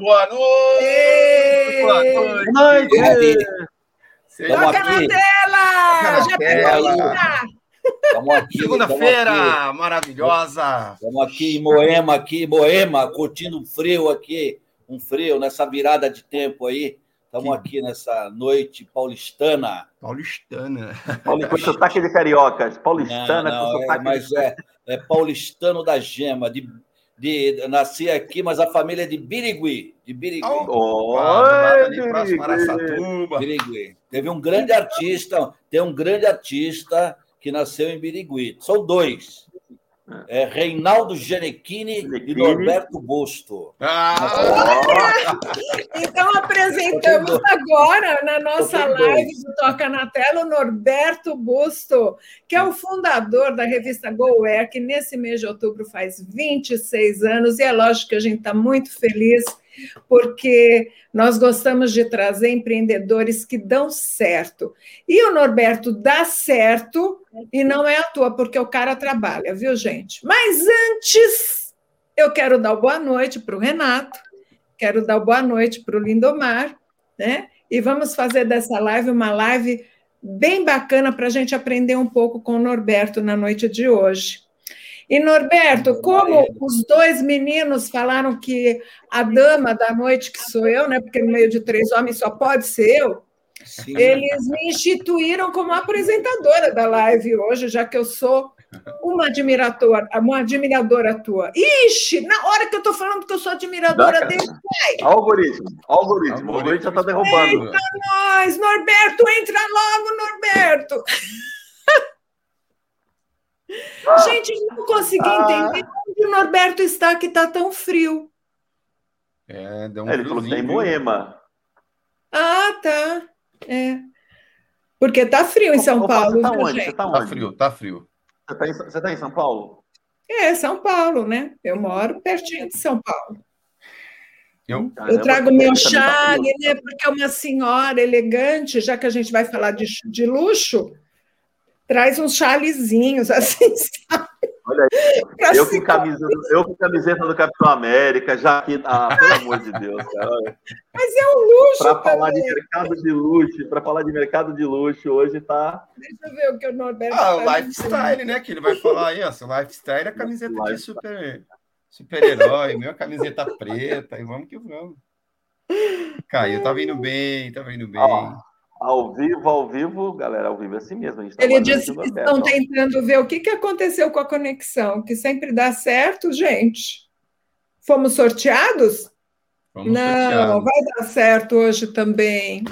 Boa noite! Boa noite! noite. Toca na tela! Já. Estamos aqui. Segunda-feira maravilhosa. Estamos aqui em Moema, aqui, Moema, curtindo frio aqui, um frio nessa virada de tempo aí. Estamos aqui nessa noite paulistana. Paulistana. Paulistana com sotaque de cariocas. Paulistana não, não, com sotaque é, Mas de... é, é paulistano da gema. De, de, nasci aqui, mas a família é de Birigui. De Birigui. Oh, Birigui. Birigui. Teve um grande artista, tem um grande artista que nasceu em Birigui. São dois. É Reinaldo Genequini e Norberto Busto. Ah! Então apresentamos agora na nossa live do Toca na Tela o Norberto Busto, que é o fundador da revista GoWare, que nesse mês de outubro faz 26 anos, e é lógico que a gente está muito feliz porque nós gostamos de trazer empreendedores que dão certo. E o Norberto dá certo e não é à toa, porque o cara trabalha, viu, gente? Mas antes, eu quero dar boa noite para o Renato, quero dar boa noite para o Lindomar, né? E vamos fazer dessa live uma live bem bacana para a gente aprender um pouco com o Norberto na noite de hoje. E, Norberto, como os dois meninos falaram que a dama da noite, que sou eu, né? Porque no meio de três homens só pode ser eu, Sim. eles me instituíram como apresentadora da live hoje, já que eu sou uma admiradora, uma admiradora tua. Ixi, na hora que eu estou falando que eu sou admiradora dele, vai. Algoritmo, algoritmo, o algoritmo já está derrubando. Eita nós, Norberto, entra logo, Norberto. Gente, não consegui ah. entender onde o Norberto está que está tão frio. É, deu um é, Ele falou que está em Moema. Ah, tá. É. Porque tá frio em São Paulo. Você tá onde? Você tá, onde? tá frio, tá frio. Você tá, em, você tá em São Paulo? É, São Paulo, né? Eu moro pertinho de São Paulo. Eu, eu trago meu chale, né? Porque é uma senhora elegante, já que a gente vai falar de, de luxo, traz uns chalezinhos, assim, sabe? Olha aí, eu com, camisa, eu com camiseta do Capitão América, já que. Ah, pelo amor de Deus, cara. Mas é um luxo. Para falar de mercado de luxo, para falar de mercado de luxo, hoje tá. Deixa eu ver o que o Norberto. Ah, o tá lifestyle, né? Que ele vai falar aí, ó. Seu lifestyle é camiseta lifestyle. de super, super-herói, meu camiseta preta, e vamos que vamos. Caiu, tá vindo bem, tá vindo bem. Ah. Ao vivo, ao vivo, galera, ao vivo é assim mesmo. Tá Ele disse que estão tentando ver o que, que aconteceu com a conexão, que sempre dá certo, gente. Fomos sorteados? Fomos Não, sorteados. vai dar certo hoje também.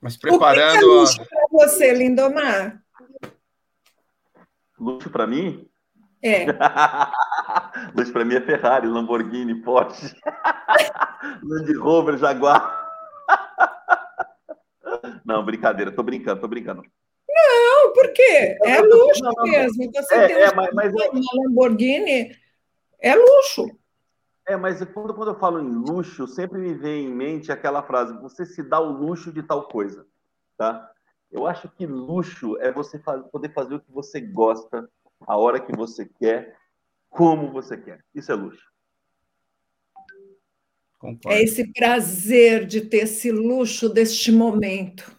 Mas preparando. O que, é luxo para você, Lindomar? Luxo para mim? É. luxo para mim é Ferrari, Lamborghini, Porsche, Land Rover, Jaguar. Não, brincadeira, tô brincando, tô brincando. Não, por quê? É luxo não, não, mesmo. Você é, tem é, mas, mas é uma Lamborghini, é luxo. É, mas quando, quando eu falo em luxo, sempre me vem em mente aquela frase: você se dá o luxo de tal coisa, tá? Eu acho que luxo é você poder fazer o que você gosta, a hora que você quer, como você quer. Isso é luxo. Concordo. É esse prazer de ter esse luxo deste momento.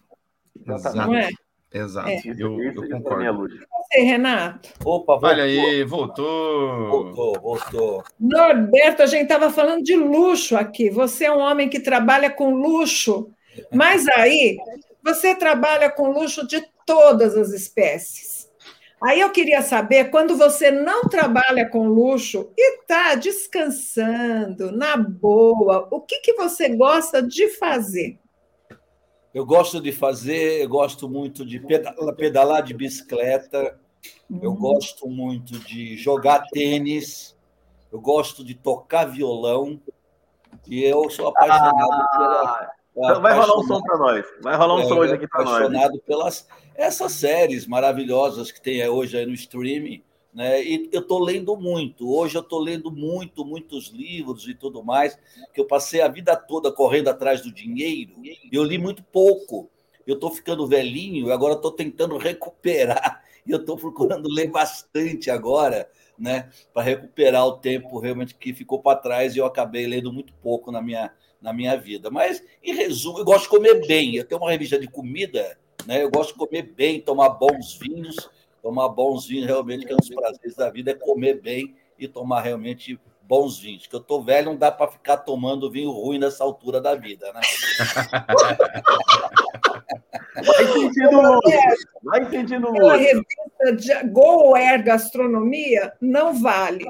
Exato. Não é? Exato. É. Eu, eu concordo. E você, Renato? Opa, voltou. olha aí, voltou. Voltou, voltou. Norberto, a gente estava falando de luxo aqui. Você é um homem que trabalha com luxo, mas aí você trabalha com luxo de todas as espécies. Aí eu queria saber, quando você não trabalha com luxo e está descansando, na boa, o que, que você gosta de fazer? Eu gosto de fazer, eu gosto muito de pedalar de bicicleta, uhum. eu gosto muito de jogar tênis, eu gosto de tocar violão, e eu sou apaixonado ah, pela, então vai rolar um som para nós. Vai rolar um é, som hoje aqui para nós. Apaixonado pelas essas séries maravilhosas que tem hoje aí no streaming. Né? E eu estou lendo muito. Hoje eu estou lendo muito, muitos livros e tudo mais, que eu passei a vida toda correndo atrás do dinheiro. Eu li muito pouco. Eu estou ficando velhinho agora estou tentando recuperar. E eu estou procurando ler bastante agora né, para recuperar o tempo realmente que ficou para trás e eu acabei lendo muito pouco na minha, na minha vida. Mas, em resumo, eu gosto de comer bem. Eu tenho uma revista de comida, né, eu gosto de comer bem, tomar bons vinhos. Tomar bons vinhos realmente, que é um dos prazeres da vida, é comer bem e tomar realmente bons vinhos. Que eu tô velho, não dá para ficar tomando vinho ruim nessa altura da vida, né? Vai sentindo luz. Vai sentindo luz. A revista de Go Air Gastronomia não vale.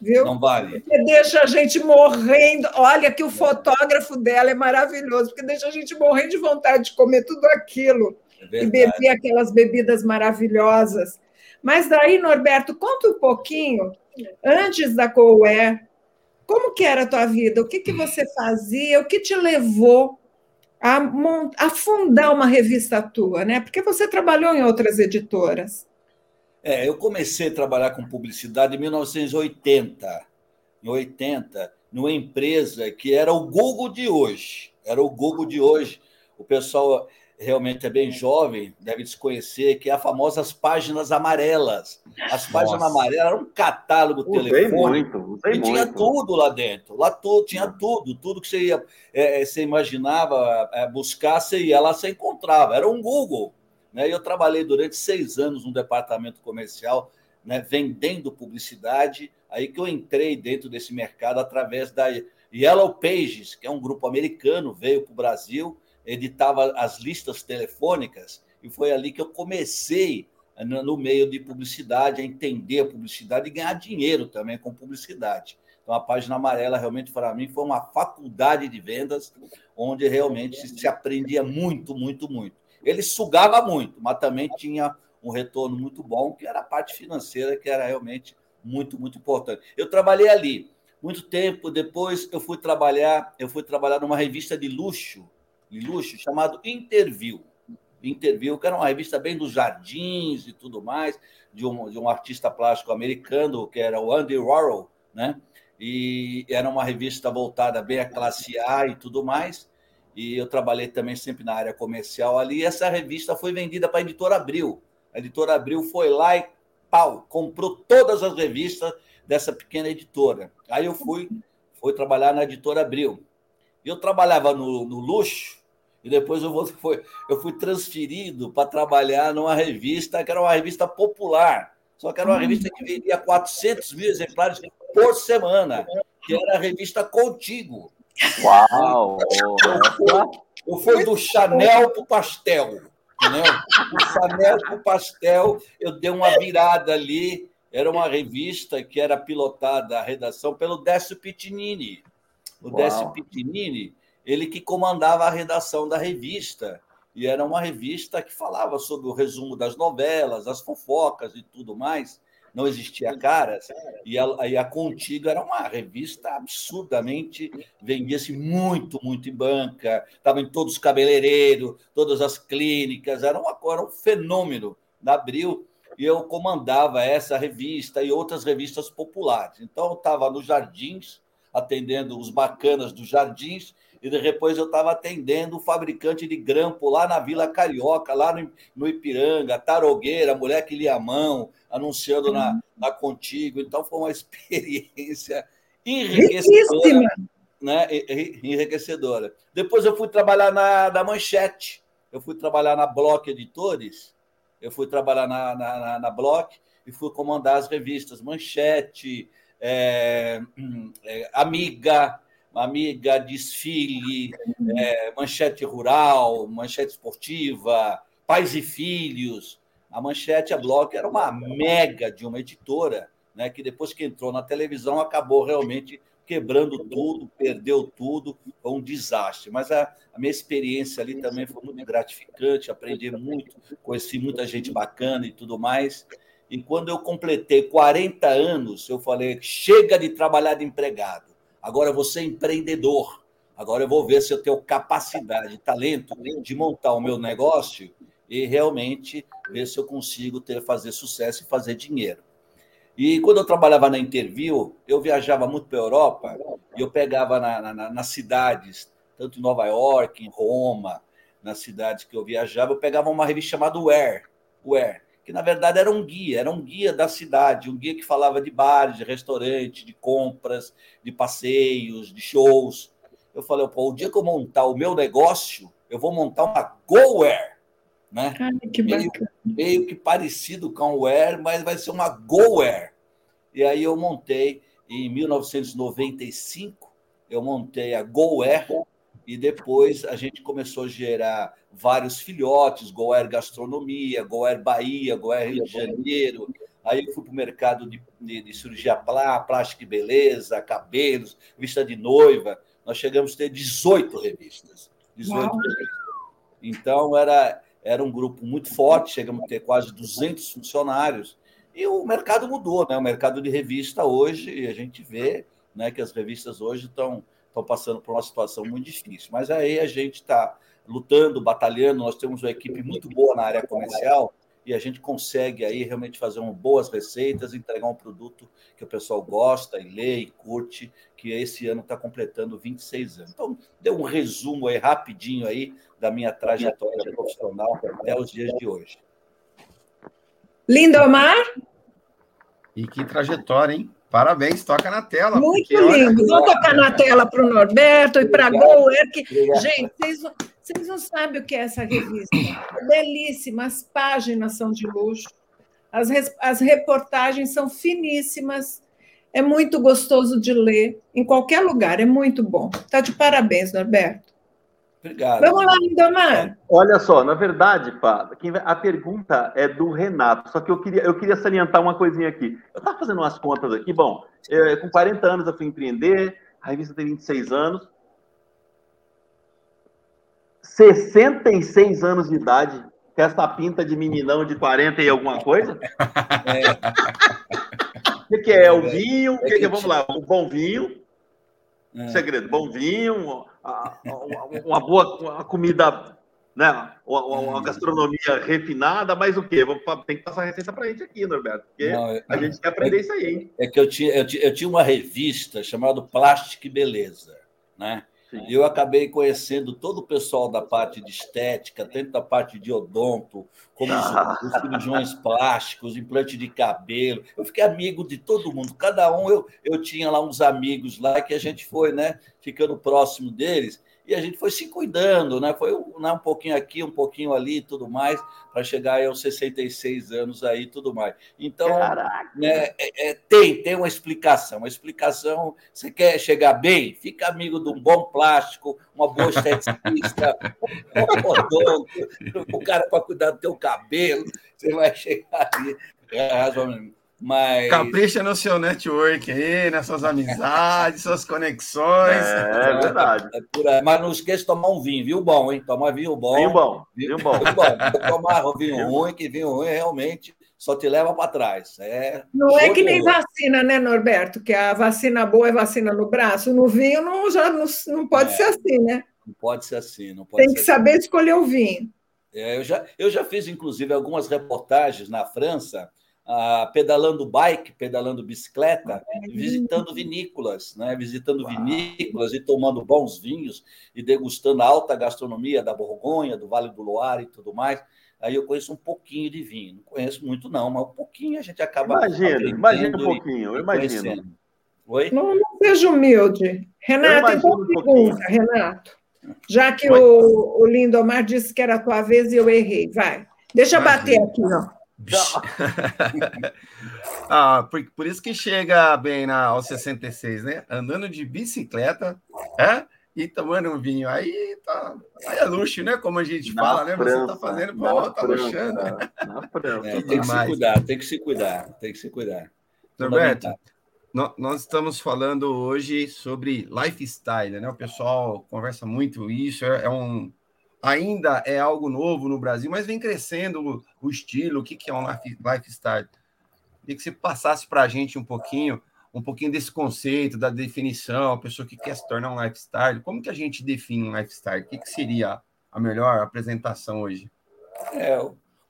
Viu? Não vale. Porque deixa a gente morrendo. Olha que o fotógrafo dela é maravilhoso, porque deixa a gente morrendo de vontade de comer tudo aquilo é e beber aquelas bebidas maravilhosas. Mas daí, Norberto, conta um pouquinho, antes da Air, como que era a tua vida? O que, que você fazia? O que te levou a, a fundar uma revista tua, né? Porque você trabalhou em outras editoras. É, eu comecei a trabalhar com publicidade em 1980. Em 80, numa empresa que era o Google de hoje. Era o Google de hoje. O pessoal realmente é bem jovem, deve desconhecer, que é a famosas páginas amarelas. As páginas Nossa. amarelas eram um catálogo usei telefônico muito, usei e muito. tinha tudo lá dentro. Lá tudo, tinha tudo, tudo que você ia, é, é, você imaginava é, buscar, você ia lá, você encontrava. Era um Google. Né? Eu trabalhei durante seis anos no departamento comercial, né, vendendo publicidade. Aí que eu entrei dentro desse mercado através da Yellow Pages, que é um grupo americano, veio para o Brasil editava as listas telefônicas, e foi ali que eu comecei no meio de publicidade, a entender a publicidade e ganhar dinheiro também com publicidade. Então, a página amarela realmente para mim foi uma faculdade de vendas, onde realmente se aprendia muito, muito, muito. Ele sugava muito, mas também tinha um retorno muito bom, que era a parte financeira, que era realmente muito, muito importante. Eu trabalhei ali muito tempo, depois eu fui trabalhar, eu fui trabalhar numa revista de luxo, de luxo chamado Interview. Interview, que era uma revista bem dos jardins e tudo mais, de um, de um artista plástico americano, que era o Andy Warhol, né? E era uma revista voltada bem à classe A e tudo mais. E eu trabalhei também sempre na área comercial ali. E essa revista foi vendida para a editora Abril. A editora Abril foi lá e pau, comprou todas as revistas dessa pequena editora. Aí eu fui, fui trabalhar na editora Abril. Eu trabalhava no, no luxo, e depois eu, vou, foi, eu fui transferido para trabalhar numa revista que era uma revista popular, só que era uma hum. revista que vendia 400 mil exemplares por semana, que era a revista Contigo. Uau! Eu fui, do Chanel para o pastel. Entendeu? Do Chanel para o pastel, eu dei uma virada ali. Era uma revista que era pilotada, a redação, pelo Décio Pitinini. O Uau. Décio Pitinini ele que comandava a redação da revista. E era uma revista que falava sobre o resumo das novelas, as fofocas e tudo mais. Não existia caras. E a, e a Contigo era uma revista absurdamente. vendia-se muito, muito em banca. Estava em todos os cabeleireiros, todas as clínicas. Era, uma, era um fenômeno da Abril. E eu comandava essa revista e outras revistas populares. Então, eu estava nos Jardins, atendendo os bacanas dos Jardins, e depois eu estava atendendo o fabricante de grampo lá na Vila Carioca, lá no, no Ipiranga, Tarogueira, mulher que lia a mão, anunciando na, na Contigo. Então foi uma experiência enriquecedora. Né? Enriquecedora. Depois eu fui trabalhar na, na Manchete, eu fui trabalhar na Block Editores, eu fui trabalhar na, na, na Block e fui comandar as revistas Manchete, é, é, Amiga, Amiga, Desfile, é, Manchete Rural, Manchete Esportiva, Pais e Filhos. A Manchete, a Block, era uma mega de uma editora, né, que depois que entrou na televisão acabou realmente quebrando tudo, perdeu tudo, foi um desastre. Mas a, a, minha experiência ali também foi muito gratificante, aprendi muito, conheci muita gente bacana e tudo mais. E quando eu completei 40 anos, eu falei: chega de trabalhar de empregado Agora você é empreendedor. Agora eu vou ver se eu tenho capacidade, talento de montar o meu negócio e realmente ver se eu consigo ter fazer sucesso e fazer dinheiro. E quando eu trabalhava na Interview, eu viajava muito para a Europa e eu pegava na, na, nas cidades, tanto em Nova York, em Roma, nas cidades que eu viajava, eu pegava uma revista chamada Where, Where que na verdade era um guia, era um guia da cidade, um guia que falava de bares, de restaurante, de compras, de passeios, de shows. Eu falei, pô, o dia que eu montar o meu negócio, eu vou montar uma GoWare, né? Ai, que meio, meio que parecido com o Wear, mas vai ser uma GoWare. E aí eu montei em 1995, eu montei a GoWare e depois a gente começou a gerar vários filhotes, Goer Gastronomia, Goer Bahia, Goer Rio de Janeiro. Aí eu fui para o mercado de, de, de, cirurgia plástica e beleza, cabelos, vista de noiva. Nós chegamos a ter 18 revistas. 18 revistas. Então, era, era um grupo muito forte, chegamos a ter quase 200 funcionários. E o mercado mudou, né? O mercado de revista hoje, a gente vê né, que as revistas hoje estão estão passando por uma situação muito difícil. Mas aí a gente está lutando, batalhando, nós temos uma equipe muito boa na área comercial e a gente consegue aí realmente fazer uma boas receitas, entregar um produto que o pessoal gosta e lê e curte, que esse ano está completando 26 anos. Então, deu um resumo aí rapidinho aí da minha trajetória profissional até os dias de hoje. Lindomar? E que trajetória, hein? Parabéns, toca na tela. Muito porque, lindo. Olha... Vou tocar na tela para o Norberto e para a Goer. Gente, vocês, vocês não sabem o que é essa revista. É belíssima, as páginas são de luxo, as, as reportagens são finíssimas, é muito gostoso de ler, em qualquer lugar, é muito bom. Está de parabéns, Norberto. Obrigado. Vamos lá, Lindomar. Olha só, na verdade, Pá, a pergunta é do Renato, só que eu queria, eu queria salientar uma coisinha aqui. Eu estava fazendo umas contas aqui, bom, eu, com 40 anos eu fui empreender, a revista tem 26 anos. 66 anos de idade, com essa pinta de meninão de 40 e alguma coisa? É. O que, que é? O vinho? O que, que é? Vamos lá, o bom vinho. É. Segredo, bom vinho, uma boa uma comida, né? Uma, uma, gastronomia refinada, mas o quê? Tem que passar a receita para a gente aqui, Norberto, porque Não, a gente quer aprender é, isso aí, hein? É que eu tinha, eu tinha, eu tinha uma revista chamada Plástica e Beleza, né? E eu acabei conhecendo todo o pessoal da parte de estética, tanto da parte de odonto, como ah. os, os cirurgiões plásticos, implante de cabelo. Eu fiquei amigo de todo mundo. Cada um, eu, eu tinha lá uns amigos lá que a gente foi, né, ficando próximo deles e a gente foi se cuidando, né? Foi né, um pouquinho aqui, um pouquinho ali e tudo mais, para chegar aos 66 anos aí e tudo mais. Então, né, é, é, tem, tem uma explicação. Uma explicação, você quer chegar bem? Fica amigo de um bom plástico, uma boa esteticista, um odonto, o cara para cuidar do teu cabelo, você vai chegar ali. É, razoavelmente mas... Capricha no seu network aí, nas suas amizades, suas conexões. É, é verdade. É Mas não esqueça de tomar um vinho, viu bom, hein? Tomar vinho bom. Vinho bom. Vinho bom. Vinho bom. tomar vinho ruim, que vinho ruim realmente só te leva para trás. É não é que nem vacina, né, Norberto? Que a vacina boa é vacina no braço. No vinho não, já não, não pode é, ser assim, né? Não pode ser assim. Não pode Tem que saber assim. escolher o vinho. É, eu, já, eu já fiz, inclusive, algumas reportagens na França ah, pedalando bike, pedalando bicicleta, visitando vinícolas, né? visitando vinícolas e tomando bons vinhos e degustando a alta gastronomia da Borgonha, do Vale do Loire e tudo mais. Aí eu conheço um pouquinho de vinho, não conheço muito não, mas um pouquinho a gente acaba Imagina, imagina um pouquinho, eu imagino. Oi? Não, não seja humilde. Renato, então um pergunta, Renato. Já que o, o Lindomar disse que era a tua vez e eu errei, vai. Deixa eu bater aqui, ó. ah, por, por, isso que chega bem na, aos 66, né? Andando de bicicleta é? e tomando um vinho. Aí, tá, aí é luxo, né? Como a gente na fala, França, né? Você tá fazendo, pô, tá luxando. Né? É, tem que se cuidar, tem que se cuidar, tem que se cuidar. Roberto, nós estamos falando hoje sobre lifestyle, né? O pessoal conversa muito isso, é, é um ainda é algo novo no Brasil, mas vem crescendo o, o estilo, o que, que é um lifestyle. Queria que você passasse para a gente um pouquinho, um pouquinho desse conceito, da definição, a pessoa que quer se tornar um lifestyle, como que a gente define um lifestyle? O que, que seria a melhor apresentação hoje? É,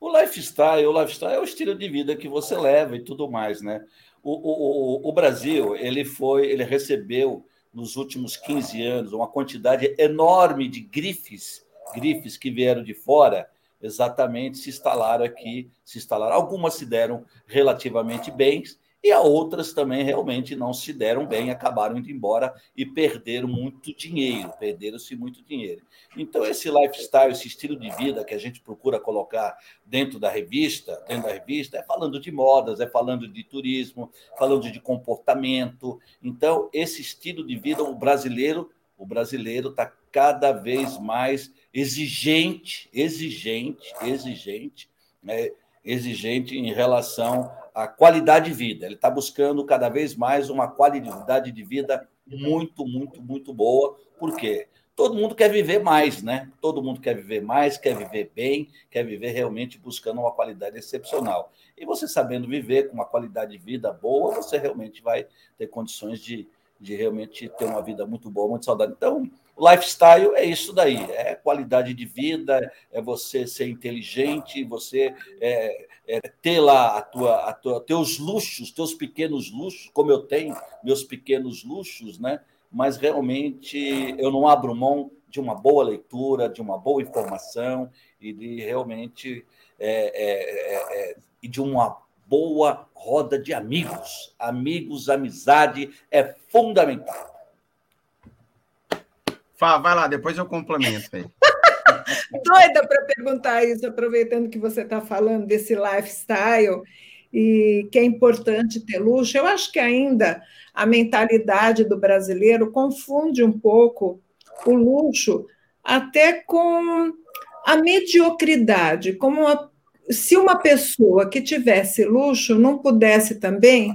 o lifestyle, o lifestyle é o estilo de vida que você leva e tudo mais, né? O, o, o, Brasil, ele foi, ele recebeu nos últimos 15 anos uma quantidade enorme de grifes grifes que vieram de fora, exatamente se instalaram aqui, se instalaram. Algumas se deram relativamente bem, e a outras também realmente não se deram bem, acabaram indo embora e perderam muito dinheiro, perderam-se muito dinheiro. Então, esse lifestyle, esse estilo de vida que a gente procura colocar dentro da revista, dentro da revista, é falando de modas, é falando de turismo, falando de comportamento. Então, esse estilo de vida, o brasileiro, o brasileiro está cada vez mais exigente, exigente, exigente, né? exigente em relação à qualidade de vida. Ele está buscando cada vez mais uma qualidade de vida muito, muito, muito boa. Por quê? Todo mundo quer viver mais, né? Todo mundo quer viver mais, quer viver bem, quer viver realmente buscando uma qualidade excepcional. E você sabendo viver com uma qualidade de vida boa, você realmente vai ter condições de, de realmente ter uma vida muito boa, muito saudável. Então, Lifestyle é isso daí, é qualidade de vida, é você ser inteligente, você é, é ter lá a tua, a tua, teus luxos, teus pequenos luxos, como eu tenho meus pequenos luxos, né? Mas realmente eu não abro mão de uma boa leitura, de uma boa informação e de realmente é, é, é, é e de uma boa roda de amigos. Amigos, amizade é fundamental. Fá, vai lá, depois eu complemento aí. Doida para perguntar isso, aproveitando que você está falando desse lifestyle e que é importante ter luxo. Eu acho que ainda a mentalidade do brasileiro confunde um pouco o luxo até com a mediocridade, como se uma pessoa que tivesse luxo não pudesse também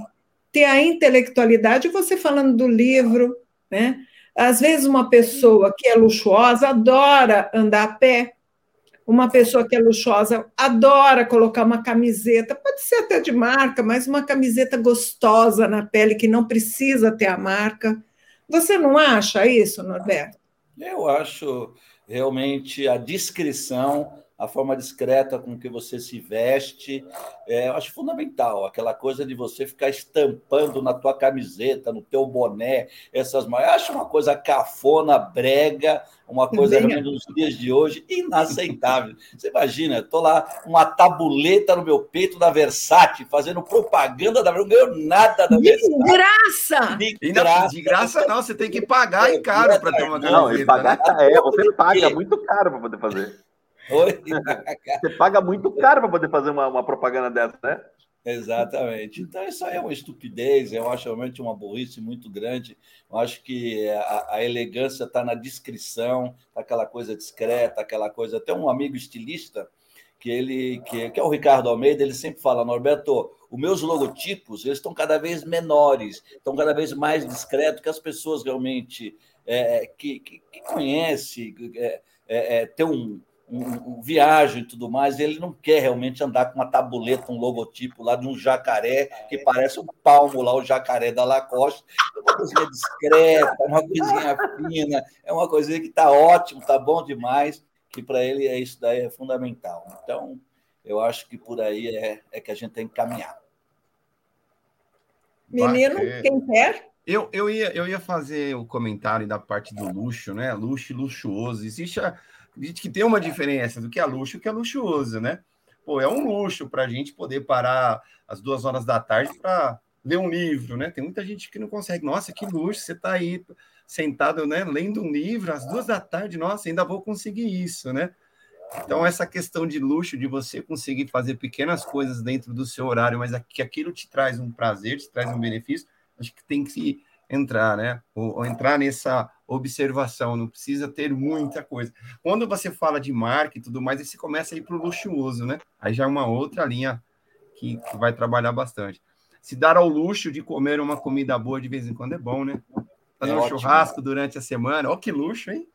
ter a intelectualidade, você falando do livro, né? Às vezes, uma pessoa que é luxuosa adora andar a pé, uma pessoa que é luxuosa adora colocar uma camiseta, pode ser até de marca, mas uma camiseta gostosa na pele que não precisa ter a marca. Você não acha isso, Norberto? Eu acho realmente a discrição a forma discreta com que você se veste, é, eu acho fundamental. Aquela coisa de você ficar estampando na tua camiseta, no teu boné, essas Eu acho uma coisa cafona, brega, uma coisa realmente nos dias de hoje inaceitável. Você imagina, estou lá, uma tabuleta no meu peito da Versace, fazendo propaganda da não ganho nada da Versace. De graça! De graça, de graça não, você tem que pagar em caro para ter uma Não, e pagar, né? é, você paga muito caro para poder fazer. Oi? Você paga muito caro para poder fazer uma, uma propaganda dessa, né? Exatamente. Então, isso aí é uma estupidez, eu acho realmente uma burrice muito grande. Eu acho que a, a elegância está na descrição, tá aquela coisa discreta, aquela coisa. Até um amigo estilista, que ele que, que é o Ricardo Almeida, ele sempre fala, Norberto, os meus logotipos eles estão cada vez menores, estão cada vez mais discretos, que as pessoas realmente é, que, que, que conhecem, é, é, é, ter um, um, um, viagem e tudo mais, ele não quer realmente andar com uma tabuleta, um logotipo lá de um jacaré, que parece um palmo lá, o jacaré da Lacoste. É uma coisinha discreta, uma coisinha fina, é uma coisinha que está ótimo, está bom demais, que para ele é isso daí é fundamental. Então, eu acho que por aí é, é que a gente tem que caminhar. Menino, quem quer? Eu, eu, ia, eu ia fazer o comentário da parte do luxo, né? Luxo e luxuoso. Existe a, Acredito que tem uma diferença do que é luxo e o que é luxuoso, né? Pô, é um luxo para a gente poder parar às duas horas da tarde para ler um livro, né? Tem muita gente que não consegue. Nossa, que luxo, você está aí sentado, né, lendo um livro às duas da tarde. Nossa, ainda vou conseguir isso, né? Então, essa questão de luxo, de você conseguir fazer pequenas coisas dentro do seu horário, mas que aquilo te traz um prazer, te traz um benefício, acho que tem que entrar, né? Ou, ou, entrar nessa observação, não precisa ter muita coisa. Quando você fala de marca e tudo mais, aí você começa a ir para o luxuoso, né? Aí já é uma outra linha que, que, vai trabalhar bastante. Se dar ao luxo de comer uma comida boa de vez em quando é bom, né? Fazer é um ótimo. churrasco durante a semana, ó, que luxo, hein?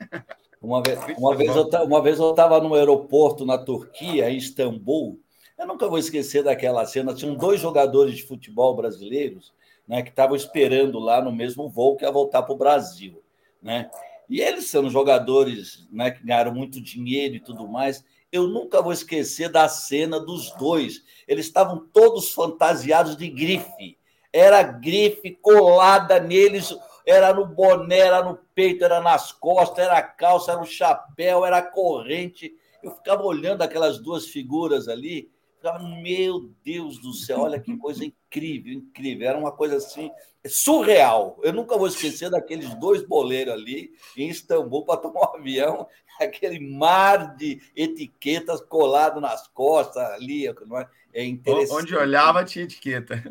Uma vez, uma vez, eu, uma vez eu estava no aeroporto na Turquia, em Istambul. Eu nunca vou esquecer daquela cena. Tinham dois jogadores de futebol brasileiros né, que estavam esperando lá no mesmo voo que ia voltar para o Brasil. Né? E eles sendo jogadores né, que ganharam muito dinheiro e tudo mais, eu nunca vou esquecer da cena dos dois. Eles estavam todos fantasiados de grife. Era grife colada neles, era no boné, era no peito, era nas costas, era calça, era o chapéu, era corrente. Eu ficava olhando aquelas duas figuras ali, ficava, meu Deus do céu, olha que coisa incrível, incrível. Era uma coisa assim, surreal. Eu nunca vou esquecer daqueles dois boleiros ali em Istambul para tomar um avião, aquele mar de etiquetas colado nas costas ali, não é? É interessante. Onde olhava tinha etiqueta.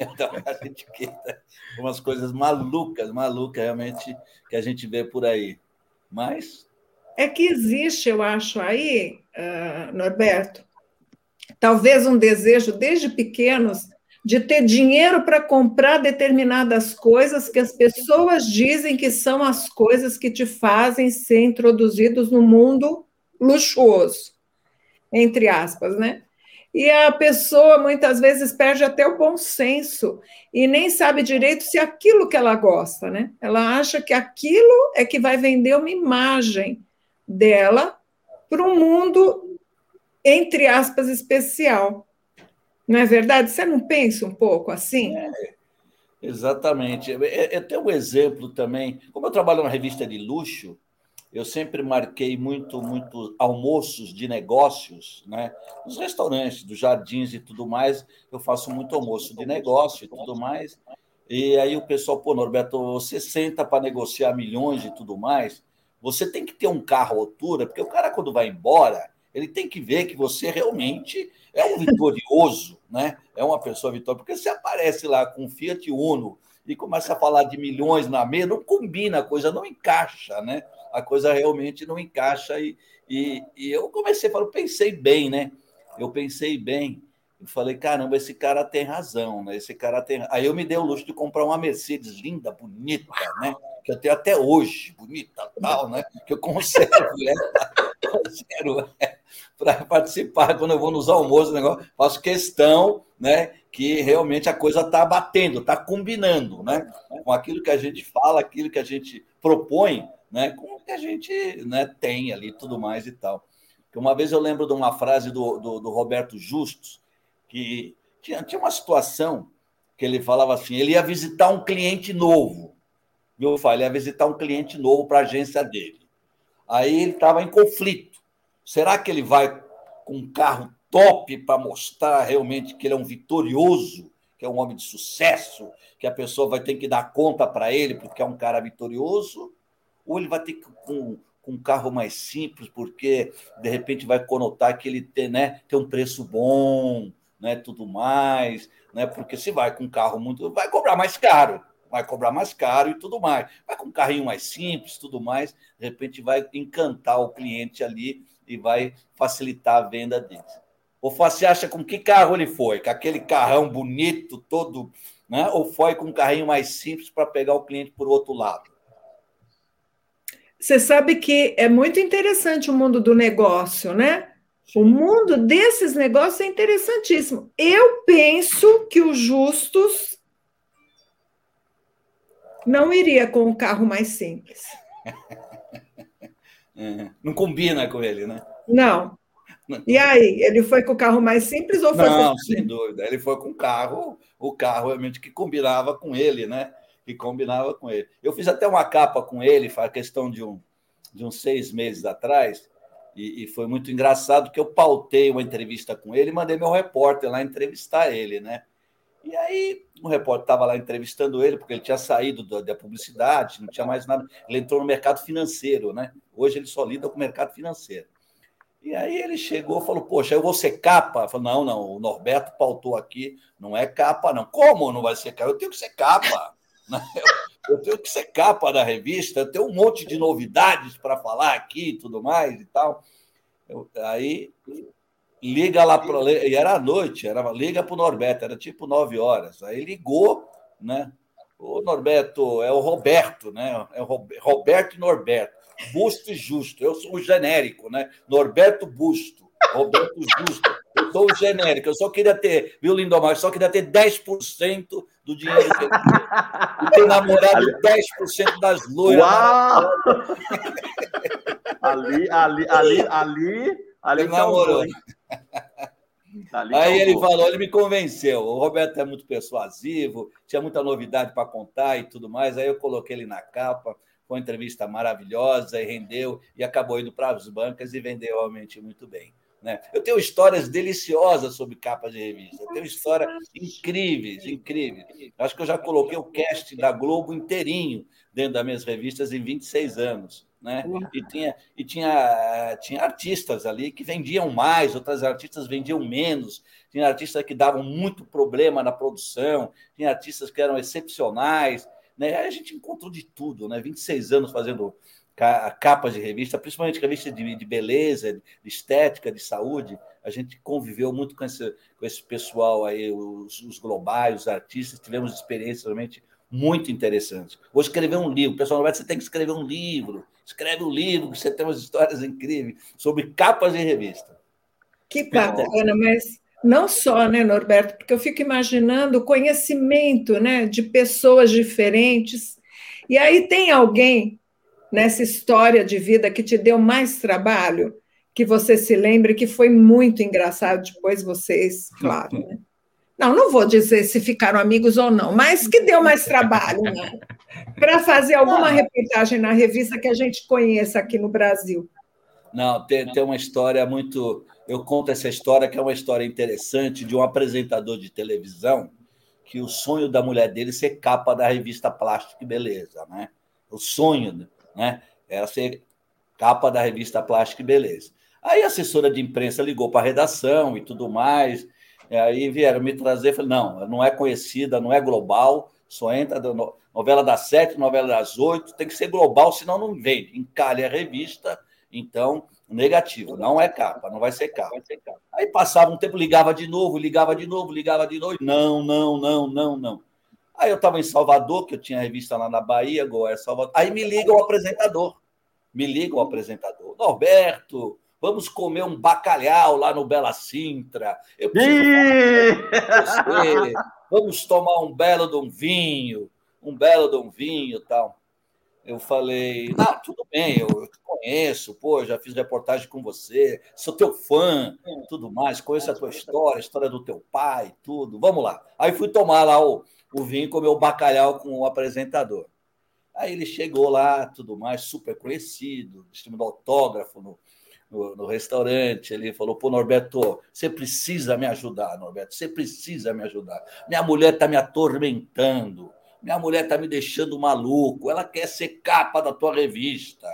etiqueta. Umas coisas malucas, malucas realmente que a gente vê por aí. Mas. É que existe, eu acho, aí, uh, Norberto, talvez um desejo desde pequenos de ter dinheiro para comprar determinadas coisas que as pessoas dizem que são as coisas que te fazem ser introduzidos no mundo luxuoso, entre aspas, né? E a pessoa muitas vezes perde até o bom senso e nem sabe direito se é aquilo que ela gosta, né? Ela acha que aquilo é que vai vender uma imagem dela para um mundo, entre aspas, especial. Não é verdade? Você não pensa um pouco assim? É, exatamente. Eu tenho um exemplo também. Como eu trabalho na revista de luxo, eu sempre marquei muito, muito almoços de negócios, né? Nos restaurantes, dos jardins e tudo mais, eu faço muito almoço de negócio e tudo mais. E aí o pessoal, pô, Norberto, você senta para negociar milhões e tudo mais, você tem que ter um carro à altura, porque o cara, quando vai embora, ele tem que ver que você realmente é um vitorioso, né? É uma pessoa vitoriosa, porque você aparece lá com Fiat Uno e começa a falar de milhões na mesa, não combina a coisa, não encaixa, né? a coisa realmente não encaixa. E, e, e eu comecei a falar, pensei bem, né? Eu pensei bem. Eu falei, caramba, esse cara tem razão, né? Esse cara tem. Aí eu me dei o luxo de comprar uma Mercedes linda, bonita, né? Que eu tenho até hoje, bonita, tal, né? Que eu conservo conservo para participar quando eu vou nos almoços, negócio, faço questão, né? Que realmente a coisa está batendo, está combinando, né? Com aquilo que a gente fala, aquilo que a gente propõe, né, com o que a gente né, tem ali tudo mais e tal. Uma vez eu lembro de uma frase do, do, do Roberto Justus, que tinha, tinha uma situação que ele falava assim: ele ia visitar um cliente novo. Eu falei, ia visitar um cliente novo para a agência dele. Aí ele estava em conflito. Será que ele vai com um carro top para mostrar realmente que ele é um vitorioso, que é um homem de sucesso, que a pessoa vai ter que dar conta para ele porque é um cara vitorioso? ou ele vai ter que com, com um carro mais simples, porque de repente vai conotar que ele tem, né, tem um preço bom, né, tudo mais, né, porque se vai com um carro muito, vai cobrar mais caro, vai cobrar mais caro e tudo mais. Vai com um carrinho mais simples, tudo mais, de repente vai encantar o cliente ali e vai facilitar a venda dele. Ou você acha com que carro ele foi? Com aquele carrão bonito, todo, né? Ou foi com um carrinho mais simples para pegar o cliente por outro lado? Você sabe que é muito interessante o mundo do negócio, né? O mundo desses negócios é interessantíssimo. Eu penso que o Justus não iria com o carro mais simples. É, não combina com ele, né? Não. E aí, ele foi com o carro mais simples ou foi Não, sem dúvida. Ele foi com o carro, o carro realmente que combinava com ele, né? que combinava com ele. Eu fiz até uma capa com ele, faz questão de, um, de uns seis meses atrás, e, e, foi muito engraçado que eu pautei uma entrevista com ele e mandei meu repórter lá entrevistar ele, né? E aí o repórter estava lá entrevistando ele, porque ele tinha saído da, da, publicidade, não tinha mais nada. Ele entrou no mercado financeiro, né? Hoje ele só lida com o mercado financeiro. E aí ele chegou e falou: Poxa, eu vou ser capa? Eu falei: Não, não, o Norberto pautou aqui, não é capa, não. Como não vai ser capa? Eu tenho que ser capa. Eu tenho que ser capa da revista, eu tenho um monte de novidades para falar aqui e tudo mais e tal. Eu, aí liga lá para. E era à noite, era, liga para o Norberto, era tipo nove horas. Aí ligou, né? O Norberto, é o Roberto, né? É o Roberto e Norberto. Busto e Justo. Eu sou o genérico, né? Norberto Busto. Roberto Justo. O genérico. Eu só queria ter, viu, Lindomar? Eu só queria ter 10% do dinheiro que eu tenho. E ter namorado 10% das loiras. Uau! ali, ali, ali, ali, ali. namorou. Aí ele falou, ele me convenceu. O Roberto é muito persuasivo, tinha muita novidade para contar e tudo mais. Aí eu coloquei ele na capa. Foi uma entrevista maravilhosa e rendeu, e acabou indo para as bancas e vendeu realmente muito bem. Né? Eu tenho histórias deliciosas sobre capas de revista. Eu tenho histórias incríveis, incríveis. Acho que eu já coloquei o cast da Globo inteirinho dentro das minhas revistas em 26 anos. Né? E, tinha, e tinha, tinha artistas ali que vendiam mais, outras artistas vendiam menos, tinha artistas que davam muito problema na produção, tinha artistas que eram excepcionais. Né? A gente encontrou de tudo, né? 26 anos fazendo capas de revista, principalmente revista de, de beleza, de estética, de saúde. A gente conviveu muito com esse, com esse pessoal aí, os, os globais, os artistas, tivemos experiências realmente muito interessantes. Vou escrever um livro. Pessoal você tem que escrever um livro. Escreve um livro, que você tem umas histórias incríveis sobre capas de revista. Que bacana, mas não só, né, Norberto? Porque eu fico imaginando o conhecimento né, de pessoas diferentes. E aí tem alguém nessa história de vida que te deu mais trabalho, que você se lembre que foi muito engraçado depois vocês, claro, né? Não, não vou dizer se ficaram amigos ou não, mas que deu mais trabalho, né? Para fazer alguma reportagem na revista que a gente conheça aqui no Brasil. Não, tem, tem uma história muito. Eu conto essa história, que é uma história interessante, de um apresentador de televisão, que o sonho da mulher dele é ser capa da revista Plástica e Beleza, né? O sonho, né? Era ser capa da revista Plástica e Beleza. Aí a assessora de imprensa ligou para a redação e tudo mais e aí vieram me trazer, falei, não, não é conhecida, não é global, só entra novela das sete, novela das oito, tem que ser global, senão não vende. Encalhe a revista, então, negativo, não é capa, não vai ser capa. Aí passava um tempo, ligava de novo, ligava de novo, ligava de novo, não, não, não, não, não. Aí eu estava em Salvador, que eu tinha revista lá na Bahia, Goiás, Salvador. Aí me liga o apresentador, me liga o apresentador, Norberto, Vamos comer um bacalhau lá no Bela Sintra. Eu você. Vamos tomar um belo de um vinho, um belo de um vinho tal. Eu falei, não, tudo bem, eu te conheço, pô, já fiz reportagem com você, sou teu fã, tudo mais, conheço a tua história, a história do teu pai, tudo. Vamos lá. Aí fui tomar lá o, o vinho e comer o bacalhau com o apresentador. Aí ele chegou lá, tudo mais, super conhecido, distribuindo autógrafo no, no, no, restaurante. Ele falou: Pô, Norberto, você precisa me ajudar, Norberto, você precisa me ajudar. Minha mulher está me atormentando, minha mulher está me deixando maluco, ela quer ser capa da tua revista.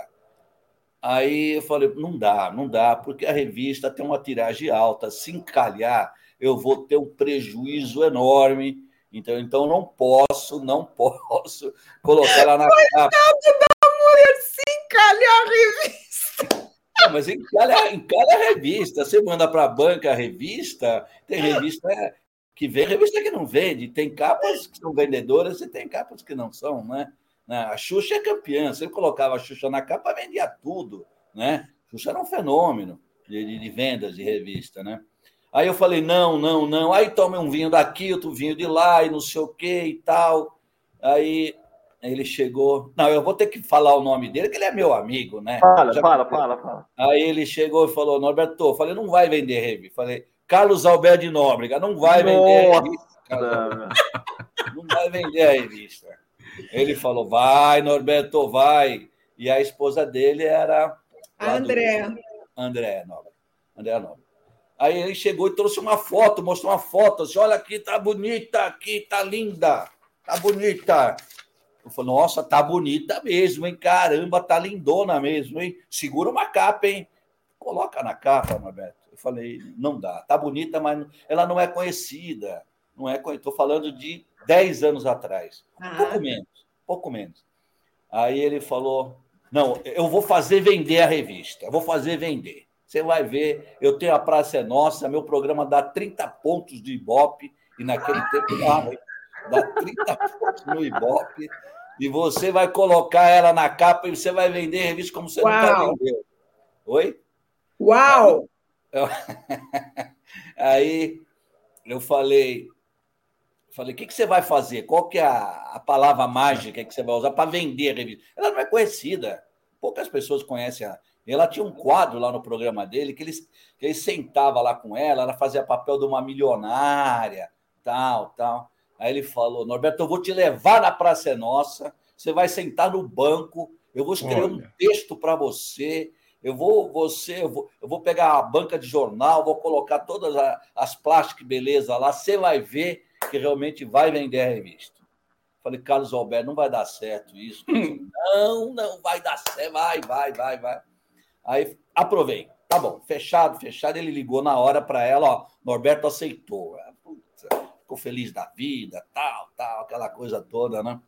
Aí eu falei: não dá, não dá, porque a revista tem uma tiragem alta. Se encalhar, eu vou ter um prejuízo enorme. Então, então não posso, não posso colocar ela na Coitado capa. da mulher, se encalhar a revista. Não, mas encalha, encalha a revista. Você manda para a banca a revista, tem revista que vem, revista que não vende. Tem capas que são vendedoras e tem capas que não são, né? A Xuxa é campeã. Você colocava a Xuxa na capa, vendia tudo, né? A Xuxa era um fenômeno de, de, de vendas de revista, né? Aí eu falei, não, não, não. Aí tome um vinho daqui, outro vinho de lá, e não sei o que e tal. Aí ele chegou. Não, eu vou ter que falar o nome dele, que ele é meu amigo, né? Fala, Já... fala, fala, fala. Aí ele chegou e falou: Norberto, eu falei, não vai vender revista. Falei, Carlos Alberto de Nóbrega, não vai vender a revista. Não vai vender a revista. Ele falou: vai, Norberto, vai. E a esposa dele era. A André. Do... André Nóbrega. André Nóbrega. Aí ele chegou e trouxe uma foto, mostrou uma foto. Assim, olha aqui, tá bonita, aqui, tá linda, tá bonita. Eu falei, nossa, tá bonita mesmo, hein? Caramba, tá lindona mesmo, hein? Segura uma capa, hein? Coloca na capa, Norberto. Eu falei, não dá. Tá bonita, mas ela não é conhecida. Não é Estou falando de 10 anos atrás. Ah. Pouco menos, pouco menos. Aí ele falou: não, eu vou fazer vender a revista, eu vou fazer vender. Você vai ver, eu tenho a Praça é Nossa, meu programa dá 30 pontos de Ibope, e naquele tempo dava, dá 30 pontos no Ibope e você vai colocar ela na capa e você vai vender revista como você Uau. nunca vendeu. Oi? Uau! Aí eu falei, falei, o que, que você vai fazer? Qual que é a, a palavra mágica que você vai usar para vender a revista? Ela não é conhecida. Poucas pessoas conhecem ela. Ela tinha um quadro lá no programa dele que ele, que ele sentava lá com ela, ela fazia papel de uma milionária, tal, tal. Aí ele falou: Norberto, eu vou te levar na Praça é Nossa, você vai sentar no banco eu vou escrever Olha. um texto para você, eu vou, você, eu vou, eu vou pegar a banca de jornal, vou colocar todas as plásticas beleza lá, você vai ver que realmente vai vender a revista. Falei, Carlos Alberto, não vai dar certo isso. não, não vai dar certo, vai, vai, vai, vai. Aí aprovei. Tá bom, fechado, fechado. Ele ligou na hora para ela, ó, Norberto aceitou. Putz, ficou feliz da vida, tal, tal, aquela coisa toda, né?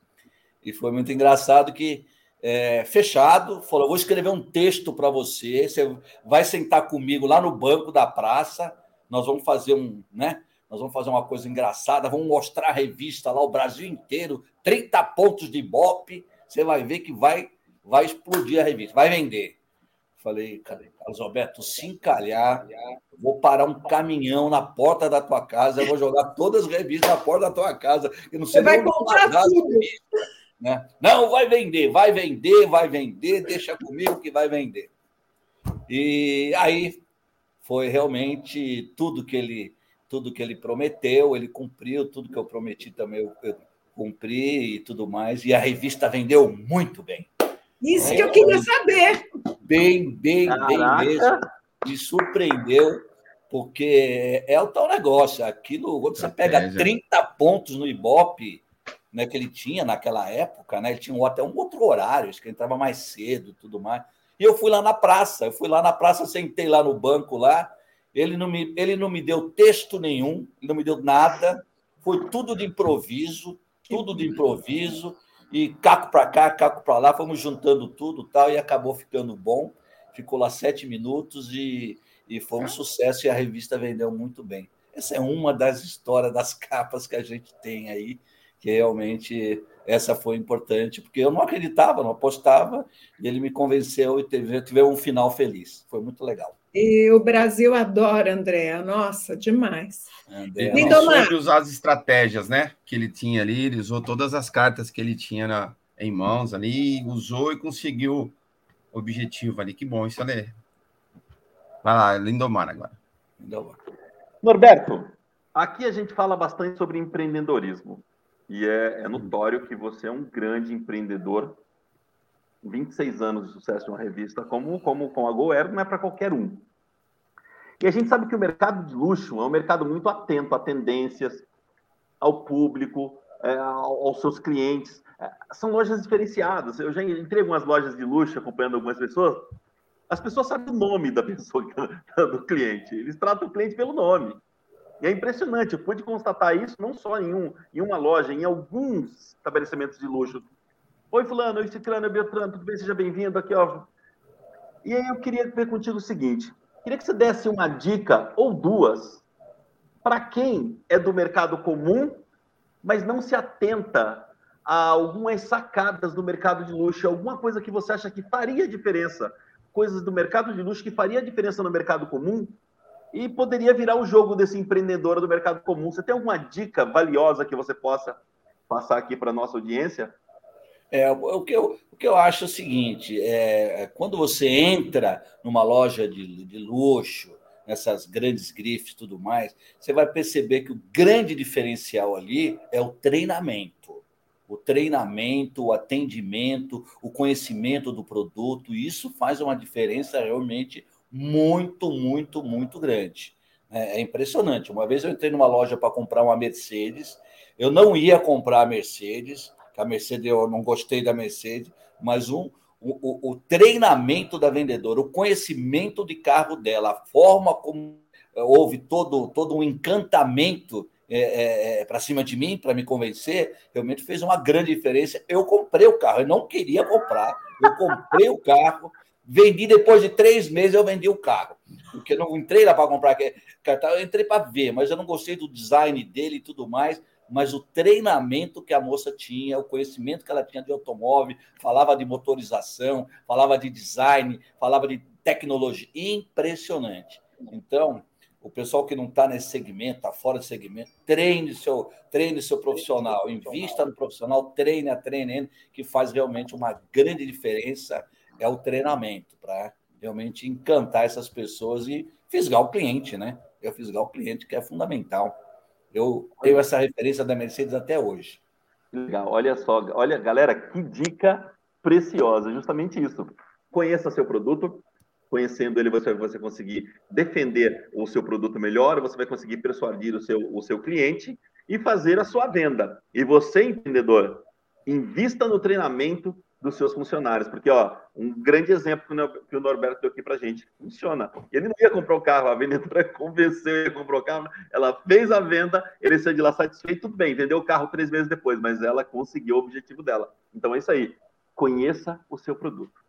E foi muito engraçado que é, fechado, falou: vou escrever um texto para você, você vai sentar comigo lá no banco da praça, nós vamos fazer um, né? Nós vamos fazer uma coisa engraçada, vamos mostrar a revista lá, o Brasil inteiro, 30 pontos de Ibope, você vai ver que vai, vai explodir a revista, vai vender. Falei, cadê? Carlos Alberto, se encalhar, vou parar um caminhão na porta da tua casa, eu vou jogar todas as revistas na porta da tua casa. Eu não sei Você vai comprar tudo. Né? Não, vai vender, vai vender, vai vender, deixa comigo que vai vender. E aí foi realmente tudo que ele tudo que ele prometeu, ele cumpriu, tudo que eu prometi também eu, eu cumpri e tudo mais. E a revista vendeu muito bem. Isso é, que eu queria saber. Bem, bem, Caraca. bem mesmo. Me surpreendeu, porque é o tal negócio. Aquilo, quando você pega 30 pontos no Ibope, né, que ele tinha naquela época, né? Ele tinha até um outro horário, acho que ele entrava mais cedo e tudo mais. E eu fui lá na praça, eu fui lá na praça, sentei lá no banco lá, ele não me, ele não me deu texto nenhum, ele não me deu nada, foi tudo de improviso, tudo de improviso, e caco para cá, caco para lá, fomos juntando tudo tal, e acabou ficando bom. Ficou lá sete minutos e, e foi um sucesso, e a revista vendeu muito bem. Essa é uma das histórias das capas que a gente tem aí, que realmente essa foi importante, porque eu não acreditava, não apostava, e ele me convenceu e teve, teve um final feliz. Foi muito legal. E o Brasil adora Andréa, nossa, demais. André, ele soube usar as estratégias, né? Que ele tinha ali, ele usou todas as cartas que ele tinha na, em mãos ali, usou e conseguiu o objetivo ali. Que bom, isso ali. Vai lá, Lindomar agora. Lindomar. Norberto, aqui a gente fala bastante sobre empreendedorismo. E é, é notório que você é um grande empreendedor. 26 anos de sucesso em uma revista como, como com a GoAir não é para qualquer um. E a gente sabe que o mercado de luxo é um mercado muito atento a tendências, ao público, é, aos seus clientes. É, são lojas diferenciadas. Eu já entrei em algumas lojas de luxo acompanhando algumas pessoas. As pessoas sabem o nome da pessoa, do cliente. Eles tratam o cliente pelo nome. E é impressionante, eu pude constatar isso não só em, um, em uma loja, em alguns estabelecimentos de luxo. Oi, fulano, oi, Ciclano, Beltrano, tudo bem? Seja bem-vindo aqui, ó. E aí eu queria ver contigo o seguinte, queria que você desse uma dica ou duas para quem é do mercado comum, mas não se atenta a algumas sacadas do mercado de luxo, alguma coisa que você acha que faria diferença, coisas do mercado de luxo que faria diferença no mercado comum, e poderia virar o jogo desse empreendedor do mercado comum. Você tem alguma dica valiosa que você possa passar aqui para a nossa audiência? É, o, que eu, o que eu acho é o seguinte: é, é, quando você entra numa loja de, de luxo, nessas grandes grifes e tudo mais, você vai perceber que o grande diferencial ali é o treinamento. O treinamento, o atendimento, o conhecimento do produto, isso faz uma diferença realmente muito, muito, muito grande. É, é impressionante. Uma vez eu entrei numa loja para comprar uma Mercedes, eu não ia comprar a Mercedes, que a Mercedes eu não gostei da Mercedes, mas um, o, o, treinamento da vendedora, o conhecimento de carro dela, a forma como é, houve todo, todo um encantamento é, é, é para cima de mim, para me convencer, realmente fez uma grande diferença. Eu comprei o carro, eu não queria comprar, eu comprei o carro, Vendi depois de três meses, eu vendi o carro. Porque eu não entrei lá para comprar cartão, eu entrei para ver, mas eu não gostei do design dele e tudo mais. Mas o treinamento que a moça tinha, o conhecimento que ela tinha de automóvel, falava de motorização, falava de design, falava de tecnologia. Impressionante. Então, o pessoal que não está nesse segmento, está fora desse segmento, treine seu, treine seu profissional, invista no profissional, treine, treine, que faz realmente uma grande diferença é o treinamento para realmente encantar essas pessoas e fisgar o cliente, né? Eu fisgar o cliente, que é fundamental. Eu tenho essa referência da Mercedes até hoje. Legal, olha só, olha, galera, que dica preciosa, justamente isso. Conheça seu produto, conhecendo ele, você vai conseguir defender o seu produto melhor, você vai conseguir persuadir o seu, o seu cliente e fazer a sua venda. E você, empreendedor, invista no treinamento dos seus funcionários, porque ó, um grande exemplo que o Norberto deu aqui para gente, funciona. Ele não ia comprar o carro, a vendedora convenceu, ia comprar o carro, ela fez a venda, ele saiu de lá satisfeito, tudo bem, vendeu o carro três meses depois, mas ela conseguiu o objetivo dela. Então é isso aí, conheça o seu produto.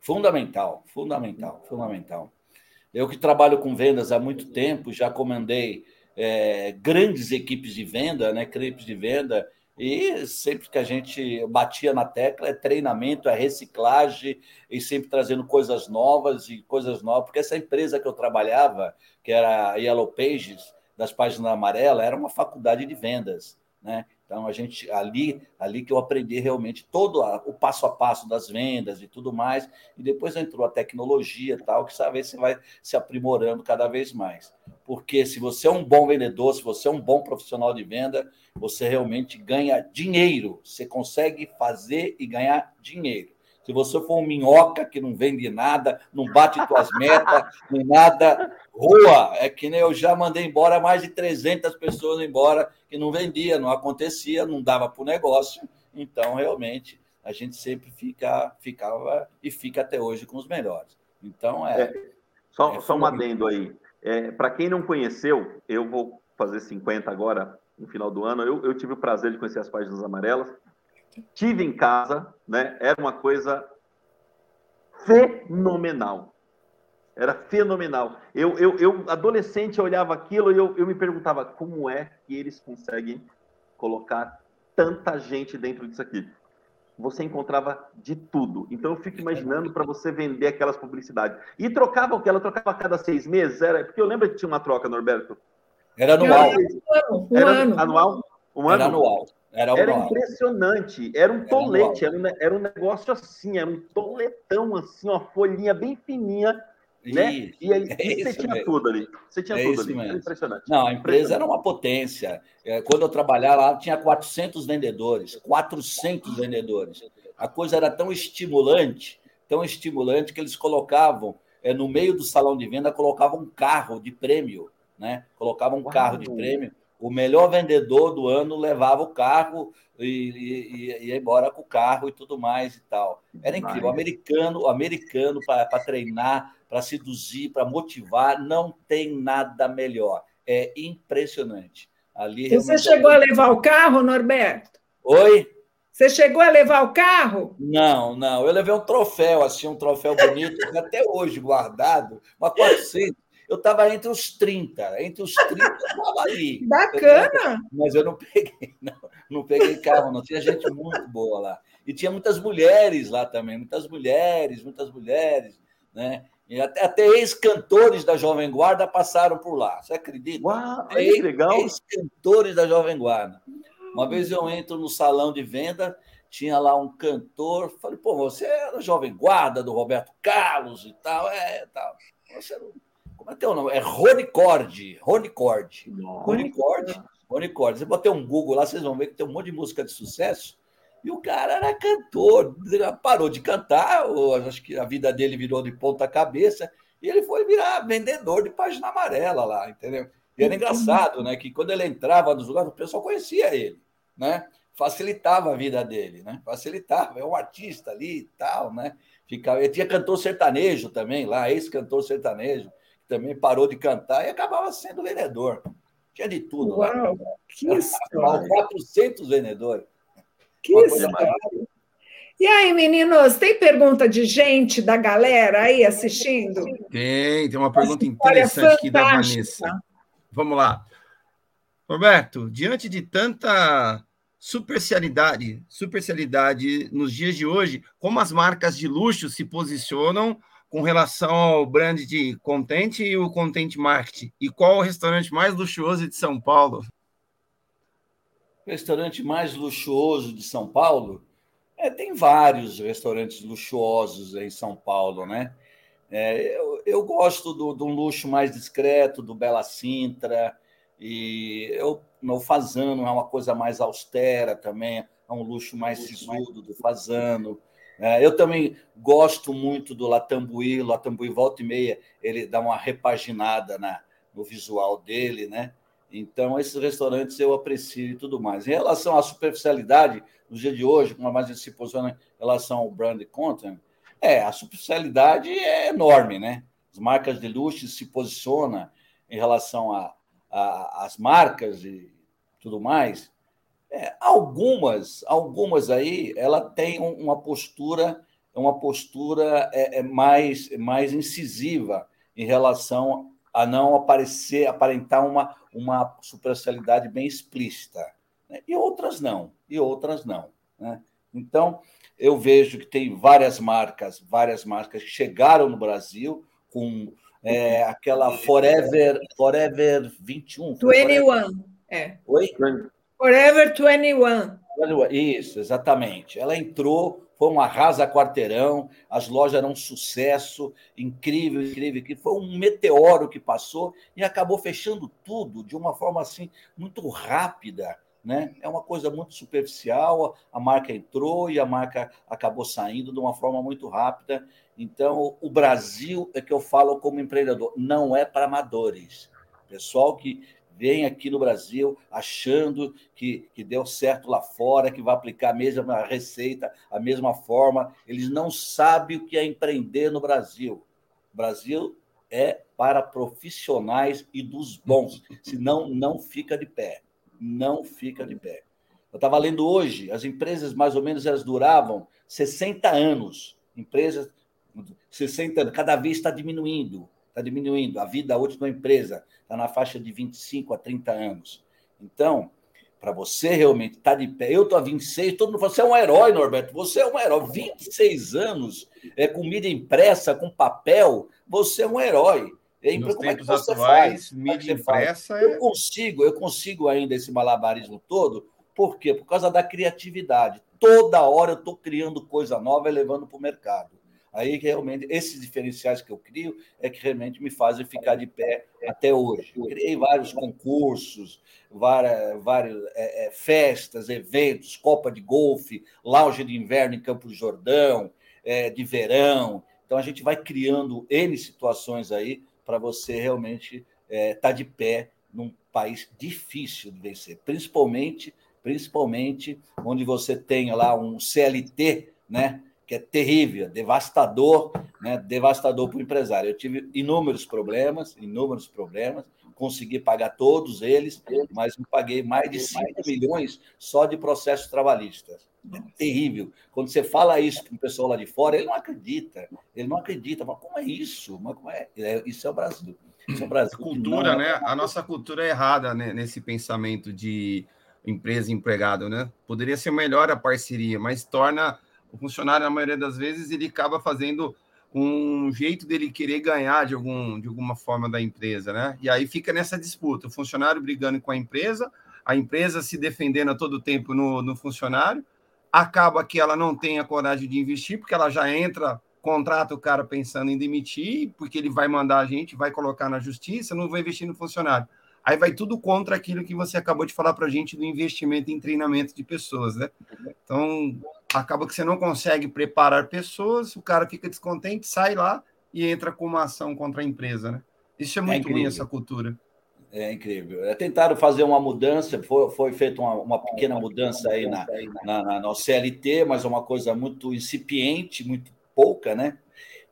Fundamental, fundamental, fundamental. Eu que trabalho com vendas há muito tempo, já comandei é, grandes equipes de venda, né, equipes de venda, e sempre que a gente batia na tecla é treinamento, é reciclagem e sempre trazendo coisas novas e coisas novas, porque essa empresa que eu trabalhava, que era a Yellow Pages, das páginas amarelas, era uma faculdade de vendas, né? Então a gente ali, ali que eu aprendi realmente todo a, o passo a passo das vendas e tudo mais, e depois entrou a tecnologia tal, que sabe você vai se aprimorando cada vez mais. Porque se você é um bom vendedor, se você é um bom profissional de venda, você realmente ganha dinheiro, você consegue fazer e ganhar dinheiro. Se você for um minhoca que não vende nada, não bate suas metas, nem nada, rua. É que nem eu já mandei embora mais de 300 pessoas embora que não vendia, não acontecia, não dava para o negócio. Então, realmente, a gente sempre fica, ficava e fica até hoje com os melhores. Então, é. é só, é só um adendo aí. É, para quem não conheceu, eu vou fazer 50 agora, no final do ano. Eu, eu tive o prazer de conhecer as páginas amarelas tive em casa, né? Era uma coisa fenomenal. Era fenomenal. Eu, eu, eu adolescente, eu olhava aquilo e eu, eu me perguntava como é que eles conseguem colocar tanta gente dentro disso aqui. Você encontrava de tudo. Então eu fico imaginando para você vender aquelas publicidades. E trocava o que? Ela trocava a cada seis meses? Era... Porque eu lembro que tinha uma troca, Norberto. Era anual. Um Era ano. anual? Um ano? Era anual. Era, era impressionante, era um tolete, era um, era um negócio assim, era um toletão assim, uma folhinha bem fininha, né? E aí é você tinha mesmo. tudo ali. Você tinha é tudo ali. Era impressionante. Não, a empresa era uma potência. É, quando eu trabalhava lá, tinha 400 vendedores, 400 vendedores. A coisa era tão estimulante, tão estimulante que eles colocavam é, no meio do salão de venda, colocavam um carro de prêmio, né? Colocavam um Uau. carro de prêmio o melhor vendedor do ano levava o carro e, ia embora com o carro e tudo mais e tal. Era incrível. O americano, o americano para treinar, para seduzir, para motivar, não tem nada melhor. É impressionante. Ali Você chegou a levar o carro, Norberto? Oi? Você chegou a levar o carro? Não, não. Eu levei um troféu, assim, um troféu bonito, até hoje guardado, uma 400 eu estava entre os 30, entre os 30 eu estava ali. Bacana! mas eu não peguei, não, não peguei carro, não. Tinha gente muito boa lá. E tinha muitas mulheres lá também, muitas mulheres, muitas mulheres, né? E até, até ex-cantores da Jovem Guarda passaram por lá. Você acredita? Uau, ex, que legal! Ex-cantores da Jovem Guarda. Uma vez eu entro no salão de venda, tinha lá um cantor, falei, pô, você era Jovem Guarda do Roberto Carlos e tal, é, tal. Você não como é teu nome? É Rony Cord. Rony Cord. Rony Cord. Rony Cord. Você botar um Google lá, vocês vão ver que tem um monte de música de sucesso. E o cara era cantor, parou de cantar, acho que a vida dele virou de ponta cabeça, e ele foi virar vendedor de página amarela lá, entendeu? E era engraçado, né? Que quando ele entrava nos lugares, o pessoal conhecia ele, né? Facilitava a vida dele, né? Facilitava, é um artista ali e tal, né? Ficava, ele tinha cantor sertanejo também lá, ex-cantor sertanejo também parou de cantar e acabava sendo vendedor. Tinha de tudo Uau, lá. Que história. 400 vendedores. Que história. E aí, meninos, tem pergunta de gente, da galera aí assistindo? Tem, tem uma pergunta interessante aqui da Vanessa. Vamos lá. Roberto, diante de tanta supercialidade, supercialidade nos dias de hoje, como as marcas de luxo se posicionam com relação ao brand de content e o content marketing? E qual o restaurante mais luxuoso de São Paulo? O restaurante mais luxuoso de São Paulo? É, tem vários restaurantes luxuosos em São Paulo, né? É, eu, eu, gosto do, do luxo mais discreto, do Bela Sintra, e eu, no Fazano é uma coisa mais austera também, é um luxo mais sisudo do Fazano. É, eu também gosto muito do Latambuí, Latambuí volta e meia, ele dá uma repaginada na, no visual dele, né? Então, esses restaurantes eu aprecio e tudo mais. Em relação à superficialidade, no dia de hoje, como a mais se posiciona em relação ao brand content, é, a superficialidade é enorme, né? As marcas de luxo se posicionam em relação às marcas e tudo mais. É, algumas, algumas aí, ela tem uma postura, uma postura é, é mais, mais incisiva em relação a não aparecer, aparentar uma, uma superficialidade bem explícita. Né? E outras não, e outras não. Né? Então, eu vejo que tem várias marcas, várias marcas que chegaram no Brasil com é, aquela Forever, Forever 21. 21, Forever... é. Oi? Forever 21. Isso, exatamente. Ela entrou, foi um arrasa quarteirão, as lojas eram um sucesso, incrível, incrível, que foi um meteoro que passou e acabou fechando tudo de uma forma assim muito rápida, né? É uma coisa muito superficial, a marca entrou e a marca acabou saindo de uma forma muito rápida. Então, o Brasil é que eu falo como empreendedor, não é para amadores. Pessoal que vem aqui no Brasil achando que, que deu certo lá fora, que vai aplicar a mesma receita, a mesma forma. Eles não sabem o que é empreender no Brasil. O Brasil é para profissionais e dos bons, senão não fica de pé. Não fica de pé. Eu estava lendo hoje, as empresas mais ou menos elas duravam 60 anos. Empresas 60 anos, cada vez está diminuindo está diminuindo. A vida útil da empresa está na faixa de 25 a 30 anos. Então, para você realmente estar tá de pé, eu estou a 26, todo mundo fala, você é um herói, Norberto, você é um herói. 26 anos, é, com mídia impressa, com papel, você é um herói. É, Nos como é que você atuais, faz? mídia impressa é... Eu consigo, eu consigo ainda esse malabarismo todo, por quê? Por causa da criatividade. Toda hora eu estou criando coisa nova e levando para o mercado. Aí realmente esses diferenciais que eu crio é que realmente me fazem ficar de pé até hoje. Eu criei vários concursos, várias, várias é, é, festas, eventos, Copa de Golfe, lounge de inverno em Campo do Jordão, é, de verão. Então a gente vai criando N situações aí para você realmente estar é, tá de pé num país difícil de vencer, principalmente, principalmente onde você tem lá um CLT, né? Que é terrível, devastador, né? devastador para o empresário. Eu tive inúmeros problemas, inúmeros problemas, consegui pagar todos eles, mas me paguei mais de 5 milhões só de processos trabalhistas. É terrível. Quando você fala isso para o pessoal lá de fora, ele não acredita. Ele não acredita. Mas como é isso? Mas como é? é isso é o Brasil. Isso é o Brasil. Cultura, né? A nossa cultura é errada né? nesse pensamento de empresa empregado, né? Poderia ser melhor a parceria, mas torna o funcionário, na maioria das vezes, ele acaba fazendo um jeito dele querer ganhar de, algum, de alguma forma da empresa, né? E aí fica nessa disputa, o funcionário brigando com a empresa, a empresa se defendendo a todo tempo no, no funcionário, acaba que ela não tem a coragem de investir, porque ela já entra, contrata o cara pensando em demitir, porque ele vai mandar a gente, vai colocar na justiça, não vai investir no funcionário. Aí vai tudo contra aquilo que você acabou de falar para a gente do investimento em treinamento de pessoas, né? Então, acaba que você não consegue preparar pessoas, o cara fica descontente, sai lá e entra com uma ação contra a empresa, né? Isso é, é muito é ruim, essa cultura. É incrível. É, tentaram fazer uma mudança, foi, foi feita uma, uma, pequena mudança aí na, na, na, na CLT, mas é uma coisa muito incipiente, muito pouca, né?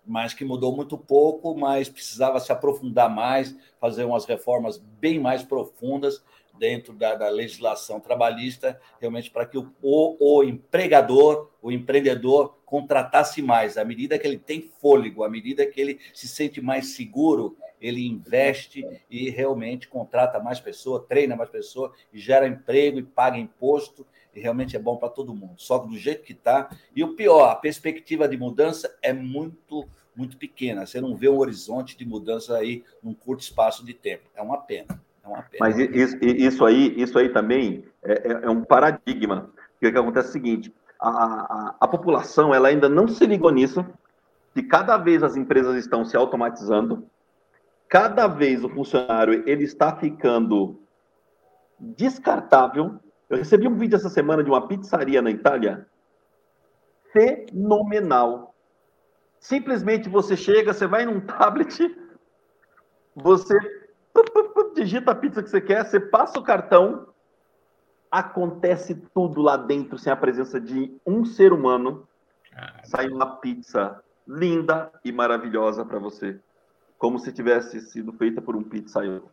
Mas que mudou muito pouco, mas precisava se aprofundar mais, fazer umas reformas bem mais profundas dentro da, da legislação trabalhista, realmente para que o, o, o, empregador, o empreendedor, contratasse mais. À medida que ele tem fôlego, à medida que ele se sente mais seguro, ele investe e realmente contrata mais pessoas, treina mais pessoas, gera emprego e paga imposto, e realmente é bom para todo mundo. Só que do jeito que está. E o pior, a perspectiva de mudança é muito, muito pequena. Você não vê um horizonte de mudança aí num curto espaço de tempo. É uma pena. Mas isso, aí, isso aí também é, é, é um paradigma. O que acontece é o seguinte: a, a, a, população ela ainda não se ligou nisso, que cada vez as empresas estão se automatizando, cada vez o funcionário ele está ficando descartável. Eu recebi um vídeo essa semana de uma pizzaria na Itália fenomenal. Simplesmente você chega, você vai num tablet, você digita a pizza que você quer, você passa o cartão, acontece tudo lá dentro sem a presença de um ser humano. Sai uma pizza linda e maravilhosa para você, como se tivesse sido feita por um pizzaiolo.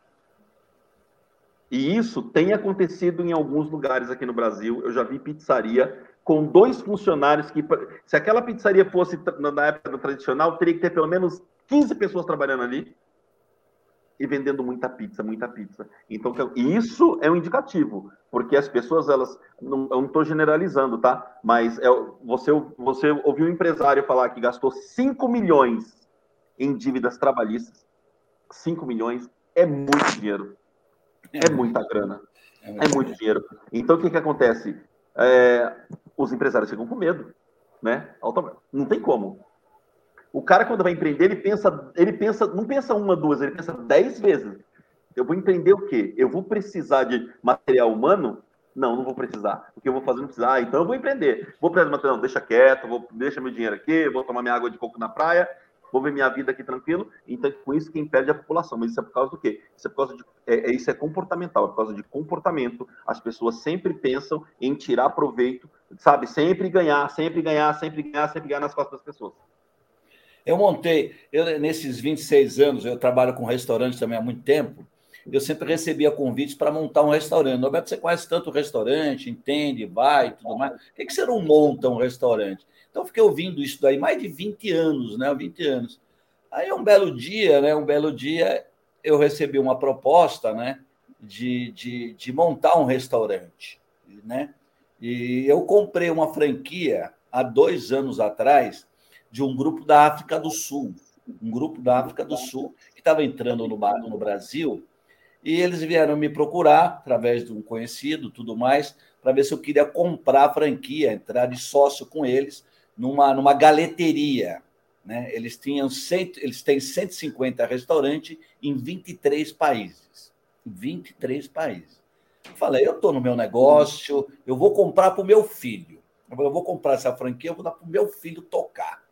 E isso tem acontecido em alguns lugares aqui no Brasil. Eu já vi pizzaria com dois funcionários que, se aquela pizzaria fosse na época tradicional, teria que ter pelo menos 15 pessoas trabalhando ali e vendendo muita pizza, muita pizza. Então, isso é um indicativo, porque as pessoas, elas, não, eu não estou generalizando, tá? Mas é, você, você ouviu um empresário falar que gastou 5 milhões em dívidas trabalhistas. 5 milhões é muito dinheiro. É, é muita grana. É, é muito dinheiro. Então, o que, que acontece? É, os empresários ficam com medo, né? Não tem como. O cara, quando vai empreender, ele pensa, ele pensa, não pensa uma, duas, ele pensa dez vezes. Eu vou empreender o quê? Eu vou precisar de material humano? Não, não vou precisar. O que eu vou fazer não precisar. Ah, então eu vou empreender. Vou precisar de material, não, deixa quieto, vou, deixa meu dinheiro aqui, vou tomar minha água de coco na praia, vou ver minha vida aqui tranquilo. Então, com isso, quem perde é a população. Mas isso é por causa do quê? Isso é por causa de. É, é, isso é comportamental, é por causa de comportamento. As pessoas sempre pensam em tirar proveito, sabe? Sempre ganhar, sempre ganhar, sempre ganhar, sempre ganhar nas costas das pessoas. Eu montei, eu, nesses 26 anos, eu trabalho com restaurante também há muito tempo, eu sempre recebia convites para montar um restaurante. Roberto, você conhece tanto restaurante, entende, vai tudo mais. Por que, que você não monta um restaurante? Então, fiquei ouvindo isso daí mais de 20 anos, né? 20 anos. Aí, um belo dia, né? Um belo dia, eu recebi uma proposta, né? De, de, de montar um restaurante, né? E eu comprei uma franquia há dois anos atrás de um grupo da África do Sul, um grupo da África do Sul que estava entrando no, no Brasil e eles vieram me procurar através de um conhecido, tudo mais, para ver se eu queria comprar a franquia, entrar de sócio com eles numa, numa galeteria. Né? Eles, tinham cento, eles têm 150 restaurantes em 23 países. 23 países. Eu falei, eu estou no meu negócio, eu vou comprar para o meu filho. Eu vou comprar essa franquia, eu vou dar para o meu filho tocar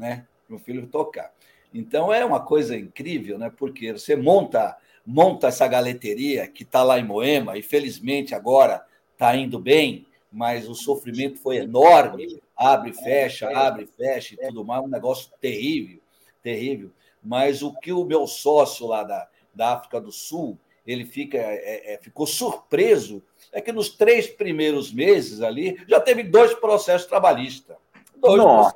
né? Para o filho tocar. Então é uma coisa incrível, né? Porque você monta monta essa galeteria que está lá em Moema e felizmente agora está indo bem, mas o sofrimento foi enorme, abre, fecha, abre, fecha e tudo mais, um negócio terrível, terrível. Mas o que o meu sócio lá da, da África do Sul ele fica, é, é, ficou surpreso é que nos três primeiros meses ali já teve dois processos trabalhistas. Dois Nossa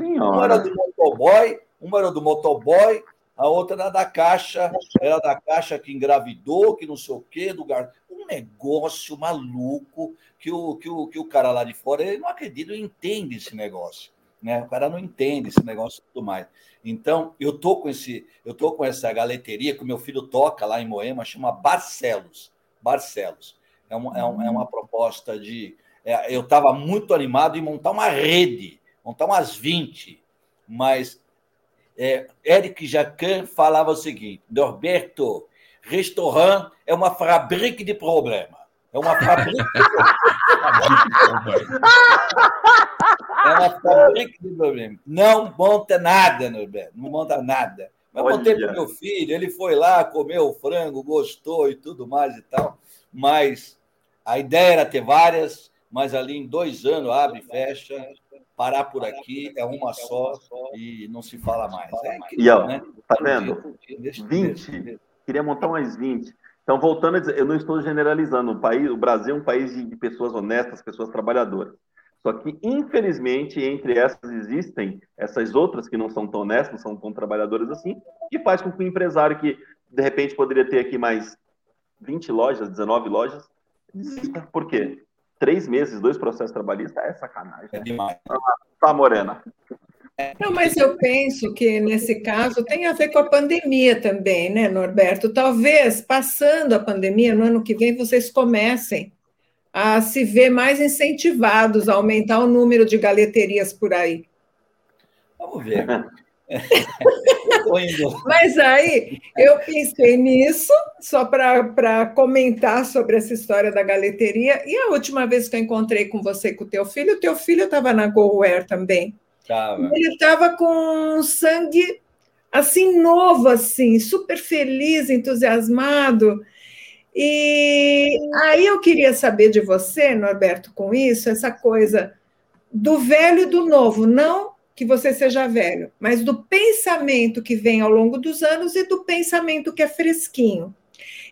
Uma era do motoboy, uma era do motoboy, a outra era da Caixa, era da Caixa que engravidou, que não sei o quê, do gar... um negócio maluco que o, que, o, que o cara lá de fora ele não acredita, não entende esse negócio. Né? O cara não entende esse negócio e tudo mais. Então, eu tô com esse, eu tô com essa galeteria que o meu filho toca lá em Moema, chama Barcelos. Barcelos. É uma, é, uma, é uma proposta de. É, eu estava muito animado em montar uma rede estar umas 20, mas é, Eric Jacan falava o seguinte: Norberto, restaurante é uma fábrica de problema. É uma fábrica de problema. É uma fábrica de problema. Não monta nada, Norberto, não monta nada. Mas Olha. montei para meu filho, ele foi lá, comeu o frango, gostou e tudo mais e tal. Mas a ideia era ter várias, mas ali em dois anos abre e fecha parar por aqui é uma só e não se fala mais. É incrível, e ó, né? tá vendo? 20. Queria montar umas 20. Então, voltando a dizer, eu não estou generalizando. O, país, o Brasil é um país de pessoas honestas, pessoas trabalhadoras. Só que, infelizmente, entre essas existem essas outras que não são tão honestas, não são tão trabalhadoras assim, que faz com que o empresário que, de repente, poderia ter aqui mais 20 lojas, 19 lojas, desista. Por quê? Três meses, dois processos trabalhistas, é sacanagem. É demais. Tá, Morena. Não, mas eu penso que nesse caso tem a ver com a pandemia também, né, Norberto? Talvez passando a pandemia, no ano que vem, vocês comecem a se ver mais incentivados a aumentar o número de galeterias por aí. Vamos ver. Mas aí eu pensei nisso, só para comentar sobre essa história da galeteria. E a última vez que eu encontrei com você com o teu filho, o teu filho estava na GoWare também. Tava. Ele estava com sangue assim, novo, assim, super feliz, entusiasmado. E aí eu queria saber de você, Norberto, com isso, essa coisa do velho e do novo, não que você seja velho, mas do pensamento que vem ao longo dos anos e do pensamento que é fresquinho.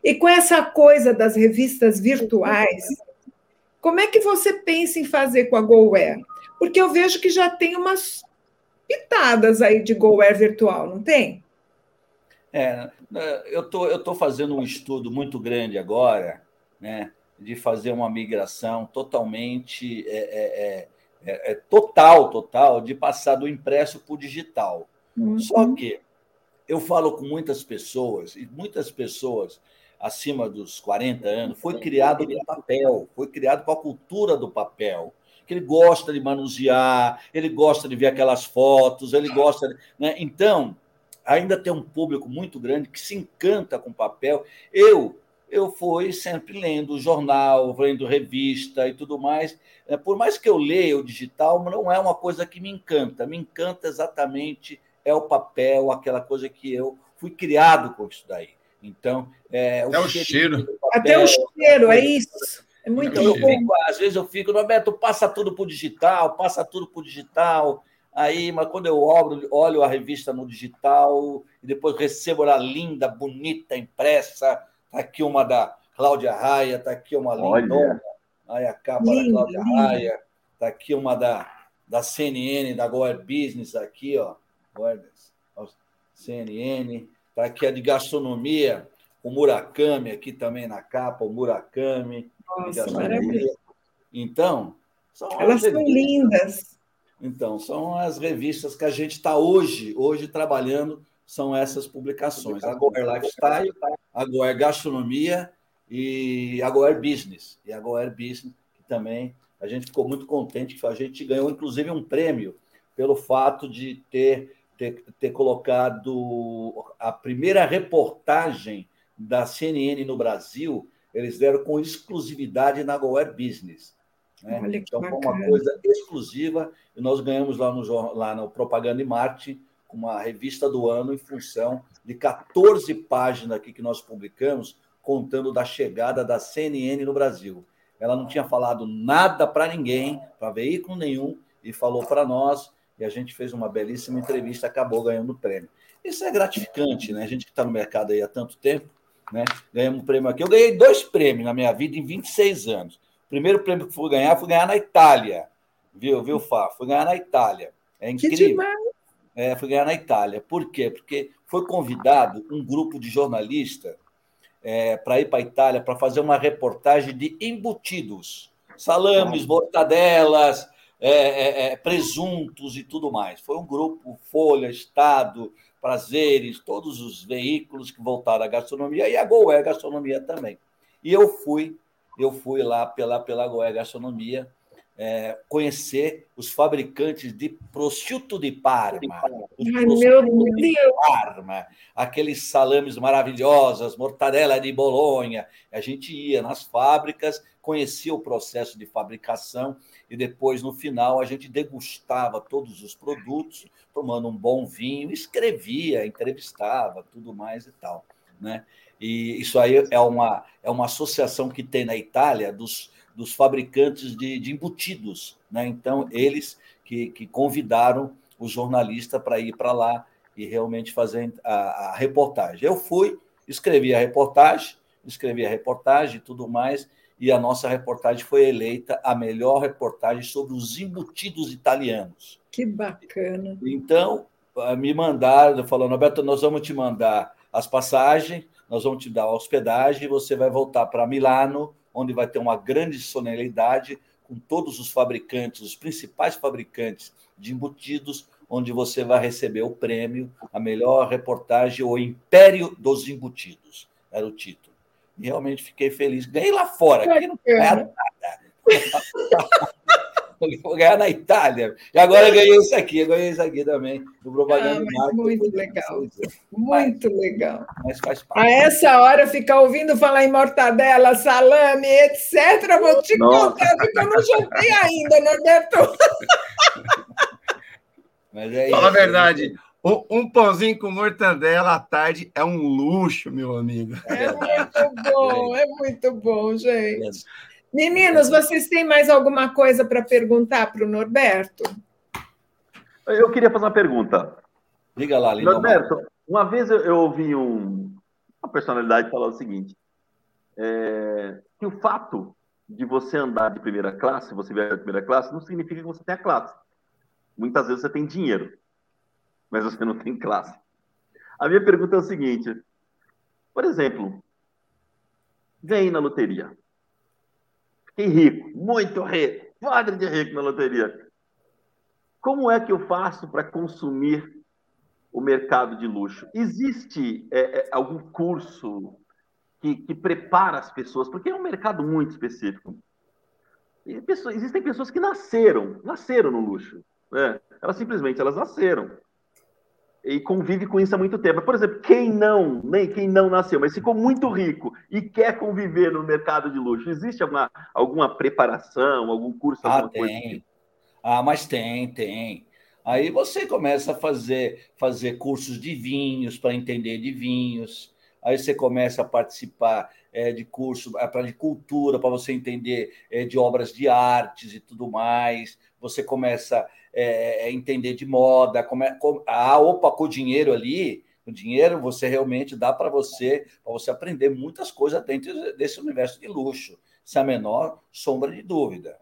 E com essa coisa das revistas virtuais, como é que você pensa em fazer com a GoWare? Porque eu vejo que já tem umas pitadas aí de GoWare virtual, não tem? É, eu tô, estou tô fazendo um estudo muito grande agora, né, de fazer uma migração totalmente é, é, é é, total, total, de passar do impresso para o digital. Uhum. Só que eu falo com muitas pessoas, e muitas pessoas acima dos 40 anos, foi criado no papel, foi criado com a cultura do papel que ele gosta de manusear, ele gosta de ver aquelas fotos, ele gosta. De, né? Então, ainda tem um público muito grande que se encanta com papel. Eu eu fui sempre lendo jornal, lendo revista e tudo mais. É, por mais que eu leia o digital, não é uma coisa que me encanta. Me encanta exatamente é o papel, aquela coisa que eu fui criado com isso daí. Então, é o, é o cheiro. Papel, Até o cheiro, é isso. É muito eu fico, Às vezes eu fico, Roberto, passa tudo para o digital, passa tudo para o digital. Aí, mas quando eu olho, olho a revista no digital e depois recebo ela linda, bonita, impressa, Está aqui uma da Cláudia Raia, está aqui uma lindona. Aí a capa lindo, da Cláudia lindo. Raia. Está aqui uma da, da CNN, da Goer Business, aqui, ó. CNN. Está aqui a de gastronomia, o Murakami aqui também na capa, o Murakami. Nossa, maravilha. Então, são elas são lindas. Então, são as revistas que a gente está hoje, hoje trabalhando são essas publicações. A Goer Lifestyle, a Goer Gastronomia e a Goer Business. E a Goer Business, que também a gente ficou muito contente que a gente ganhou, inclusive, um prêmio pelo fato de ter, ter, ter colocado a primeira reportagem da CNN no Brasil, eles deram com exclusividade na Goer Business. Né? então, foi uma coisa exclusiva e nós ganhamos lá no, lá no Propaganda e Marketing uma revista do ano em função de 14 páginas aqui que nós publicamos, contando da chegada da CNN no Brasil. Ela não tinha falado nada para ninguém, para veículo nenhum, e falou para nós, e a gente fez uma belíssima entrevista, acabou ganhando o prêmio. Isso é gratificante, né? A gente que está no mercado aí há tanto tempo, né? Ganhamos um prêmio aqui. Eu ganhei dois prêmios na minha vida em 26 anos. O primeiro prêmio que fui ganhar foi ganhar na Itália. Viu, viu, Fá? Fui ganhar na Itália. É incrível. Que demais é, foi ganhar na Itália. Por quê? Porque foi convidado um grupo de jornalistas é, para ir para a Itália para fazer uma reportagem de embutidos, salames, mortadelas, é, é, é, presuntos e tudo mais. Foi um grupo, Folha, Estado, Prazeres, todos os veículos que voltaram à gastronomia e a Goé Gastronomia também. E eu fui, eu fui lá pela, pela Goé Gastronomia é, conhecer os fabricantes de prosciutto de Parma. Ai, meu Deus! De Parma, aqueles salames maravilhosos, mortadela de Bolonha. A gente ia nas fábricas, conhecia o processo de fabricação e depois, no final, a gente degustava todos os produtos, tomando um bom vinho, escrevia, entrevistava, tudo mais e tal. Né? E isso aí é uma, é uma associação que tem na Itália dos dos fabricantes de, de embutidos. Né? Então, eles que, que convidaram o jornalista para ir para lá e realmente fazer a, a, reportagem. Eu fui, escrevi a reportagem, escrevi a reportagem e tudo mais, e a nossa reportagem foi eleita a melhor reportagem sobre os embutidos italianos. Que bacana. Então, ah, me mandaram, falando, Roberto, nós vamos te mandar as passagens, nós vamos te dar a hospedagem, você vai voltar para Milano onde vai ter uma grande solenidade com todos os fabricantes, os principais fabricantes de embutidos, onde você vai receber o prêmio, a melhor reportagem, o Império dos Embutidos, era o título. E realmente fiquei feliz. Ganhei lá fora, aqui não ganharam nada. Vou ganhar na Itália. E agora eu ganhei isso aqui, eu ganhei isso aqui também, do propaganda ah, Muito legal. Muito legal. Mas faz parte. A essa hora, ficar ouvindo falar em mortadela, salame, etc., vou te Nossa. contar, porque eu não jantei ainda, Norberto. Mas é Fala a verdade. Um pãozinho com mortadela à tarde é um luxo, meu amigo. É muito bom, é muito bom, gente. Meninos, vocês têm mais alguma coisa para perguntar para o Norberto? Eu queria fazer uma pergunta. Diga lá, Lino. Norberto, uma vez eu, ouvi um, uma personalidade falar o seguinte: é, que o fato de você andar de primeira classe, você viajar de primeira classe, não significa que você tenha classe. Muitas vezes você tem dinheiro, mas você não tem classe. A minha pergunta é o seguinte: por exemplo, ganhei na loteria. Fiquei rico, muito rico, padre de rico na loteria. Como é que eu faço para consumir o mercado de luxo? Existe é, é, algum curso que, que, prepara as pessoas? Porque é um mercado muito específico. Pessoas, existem pessoas que nasceram, nasceram no luxo. Né? Elas simplesmente elas nasceram e convive com isso há muito tempo. Por exemplo, quem não, nem quem não nasceu, mas ficou muito rico e quer conviver no mercado de luxo, existe alguma, alguma preparação, algum curso? Ah, tem. Coisa? Ah, mas tem, tem. Aí você começa a fazer, fazer cursos de vinhos para entender de vinhos. Aí você começa a participar é, de curso é, para de cultura para você entender é, de obras de artes e tudo mais. Você começa é, é, entender de moda, como é, como, ah, opa, com o dinheiro ali, o dinheiro você realmente dá para você, para você aprender muitas coisas dentro desse universo de luxo, sem a menor sombra de dúvida.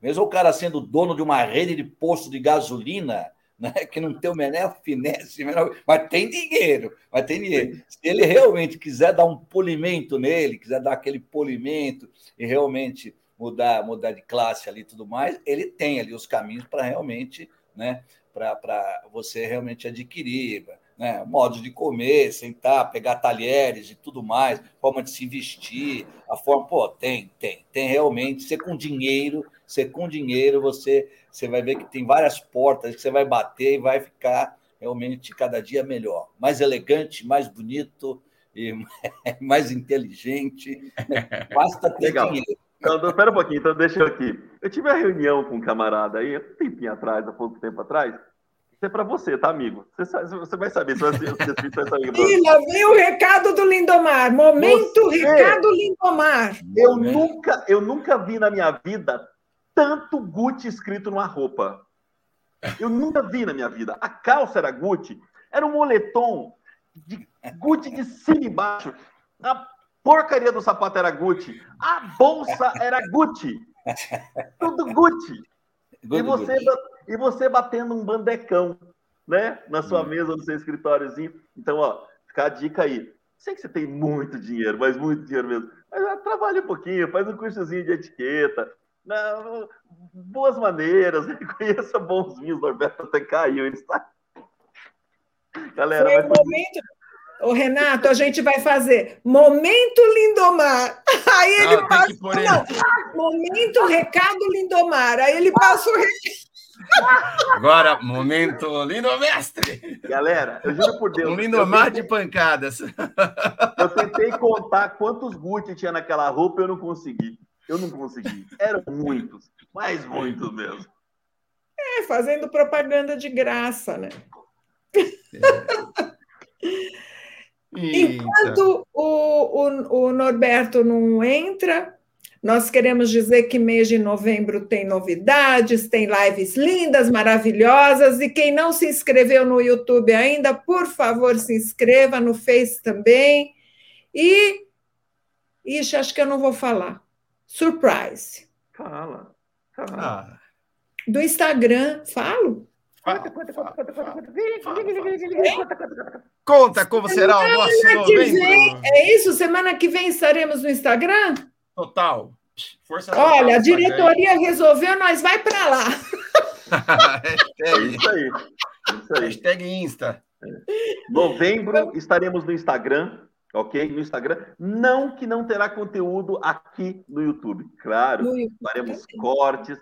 Mesmo o cara sendo dono de uma rede de posto de gasolina, né, que não tem o menor finesse, menor, mas tem dinheiro, mas tem dinheiro. Se ele realmente quiser dar um polimento nele, quiser dar aquele polimento e realmente mudar, mudar de classe ali e tudo mais, ele tem ali os caminhos para realmente, né, para você realmente adquirir, né, modos de comer, sentar, pegar talheres e tudo mais, forma de se vestir, a forma, pô, tem, tem, tem realmente, ser com dinheiro, ser com dinheiro, você, você vai ver que tem várias portas que você vai bater e vai ficar realmente cada dia melhor, mais elegante, mais bonito e mais inteligente, basta ter Legal. dinheiro. Não, espera um pouquinho, então deixa eu aqui. Eu tive uma reunião com um camarada aí, um tempinho atrás, há pouco tempo atrás. Isso é para você, tá, amigo? Você, você vai saber. Você vai, você vai saber Ih, lá vem o recado do Lindomar. Momento você... recado Lindomar. Eu nunca, eu nunca vi na minha vida tanto Gucci escrito numa roupa. Eu nunca vi na minha vida. A calça era Gucci, era um moletom de Gucci de cima e embaixo. A porcaria do sapato era Gucci. A bolsa era Gucci. Tudo Gucci. e, você, e você batendo um bandecão, né? Na sua hum. mesa, no seu escritóriozinho. Então, ó, fica a dica aí. Sei que você tem muito dinheiro, mas muito dinheiro mesmo. Mas trabalha um pouquinho, faz um cursozinho de etiqueta. Não, boas maneiras, conheça bons vinhos, Norberto até caiu. Ele está... Galera, Foi mas... momento, Ô, Renato, a gente vai fazer Momento Lindomar. Aí ele não, passa. Não, momento Recado Lindomar. Aí ele passa o recado. Agora, momento Lindomestre. Galera, eu juro por Deus. Um Lindomar de pancadas. Eu tentei contar quantos Gucci tinha naquela roupa, eu não consegui. Eu não consegui. Eram muitos, mas muitos mesmo. É, fazendo propaganda de graça, né? É. Enquanto o, o, o Norberto não entra, nós queremos dizer que mês de novembro tem novidades, tem lives lindas, maravilhosas, e quem não se inscreveu no YouTube ainda, por favor, se inscreva no Face também. E. Ixi, acho que eu não vou falar. Surprise. Fala. fala. Ah. Do Instagram, falo? Conta, conta, conta, conta, conta, conta. como será o nosso novembro. Vem, é isso? Semana que vem estaremos no Instagram? Total. Força Olha, a diretoria resolveu, nós vai para lá. é isso aí. Isso aí. Hashtag Insta. Novembro estaremos no Instagram, ok? No Instagram. Não que não terá conteúdo aqui no YouTube. Claro, no YouTube. faremos cortes,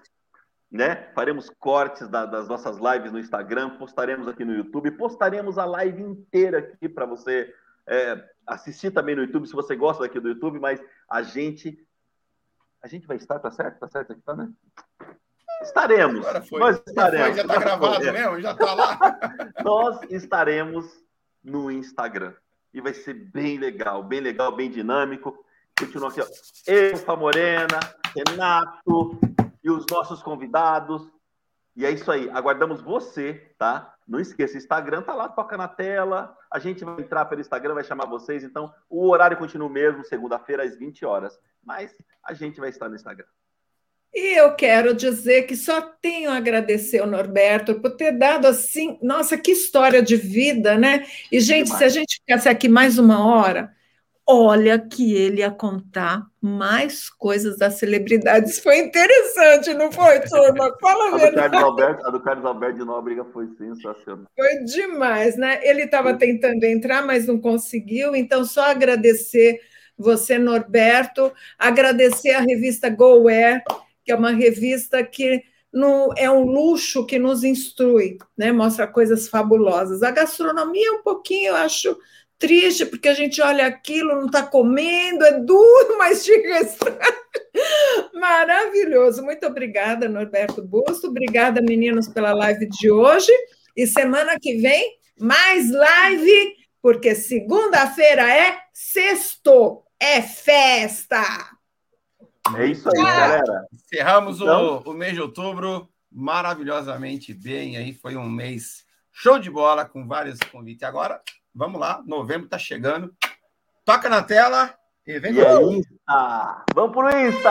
né? Faremos cortes da, das nossas lives no Instagram, postaremos aqui no YouTube, postaremos a live inteira aqui para você é, assistir também no YouTube, se você gosta daqui do YouTube, mas a gente. A gente vai estar, tá certo? Tá certo aqui, tá, né? Estaremos. Nós estaremos. Já está gravado é. mesmo? Já está lá. Nós estaremos no Instagram. E vai ser bem legal, bem legal, bem dinâmico. Continua aqui, ó. Eu, Famorena, Renato e os nossos convidados. E é isso aí. Aguardamos você, tá? Não esqueça, Instagram tá lá, toca na tela. A gente vai entrar pelo Instagram, vai chamar vocês. Então, o horário continua o mesmo, segunda-feira às 20 horas. Mas a gente vai estar no Instagram. E eu quero dizer que só tenho a agradecer ao Norberto por ter dado assim, nossa, que história de vida, né? E, gente, Demais. se a gente ficasse aqui mais uma hora, olha que ele ia contar mais coisas das celebridades. Foi interessante, não foi, turma? Fala a, do Carlos Alberto, a do Carlos Alberto de Nóbrega foi sensacional. Foi demais, né? Ele estava tentando entrar, mas não conseguiu, então só agradecer você, Norberto, agradecer a revista GoWare, que é uma revista que no, é um luxo que nos instrui, né? mostra coisas fabulosas. A gastronomia, um pouquinho, eu acho triste, porque a gente olha aquilo, não está comendo, é duro, mas restante. Maravilhoso. Muito obrigada, Norberto Busto. Obrigada, meninos, pela live de hoje. E semana que vem, mais live, porque segunda-feira é sexto, é festa. É isso aí, é. galera. Encerramos então... o, o mês de outubro maravilhosamente bem. Aí foi um mês show de bola com vários convites. Agora, vamos lá, novembro está chegando. Toca na tela e vem e é Insta. Vamos pro Insta!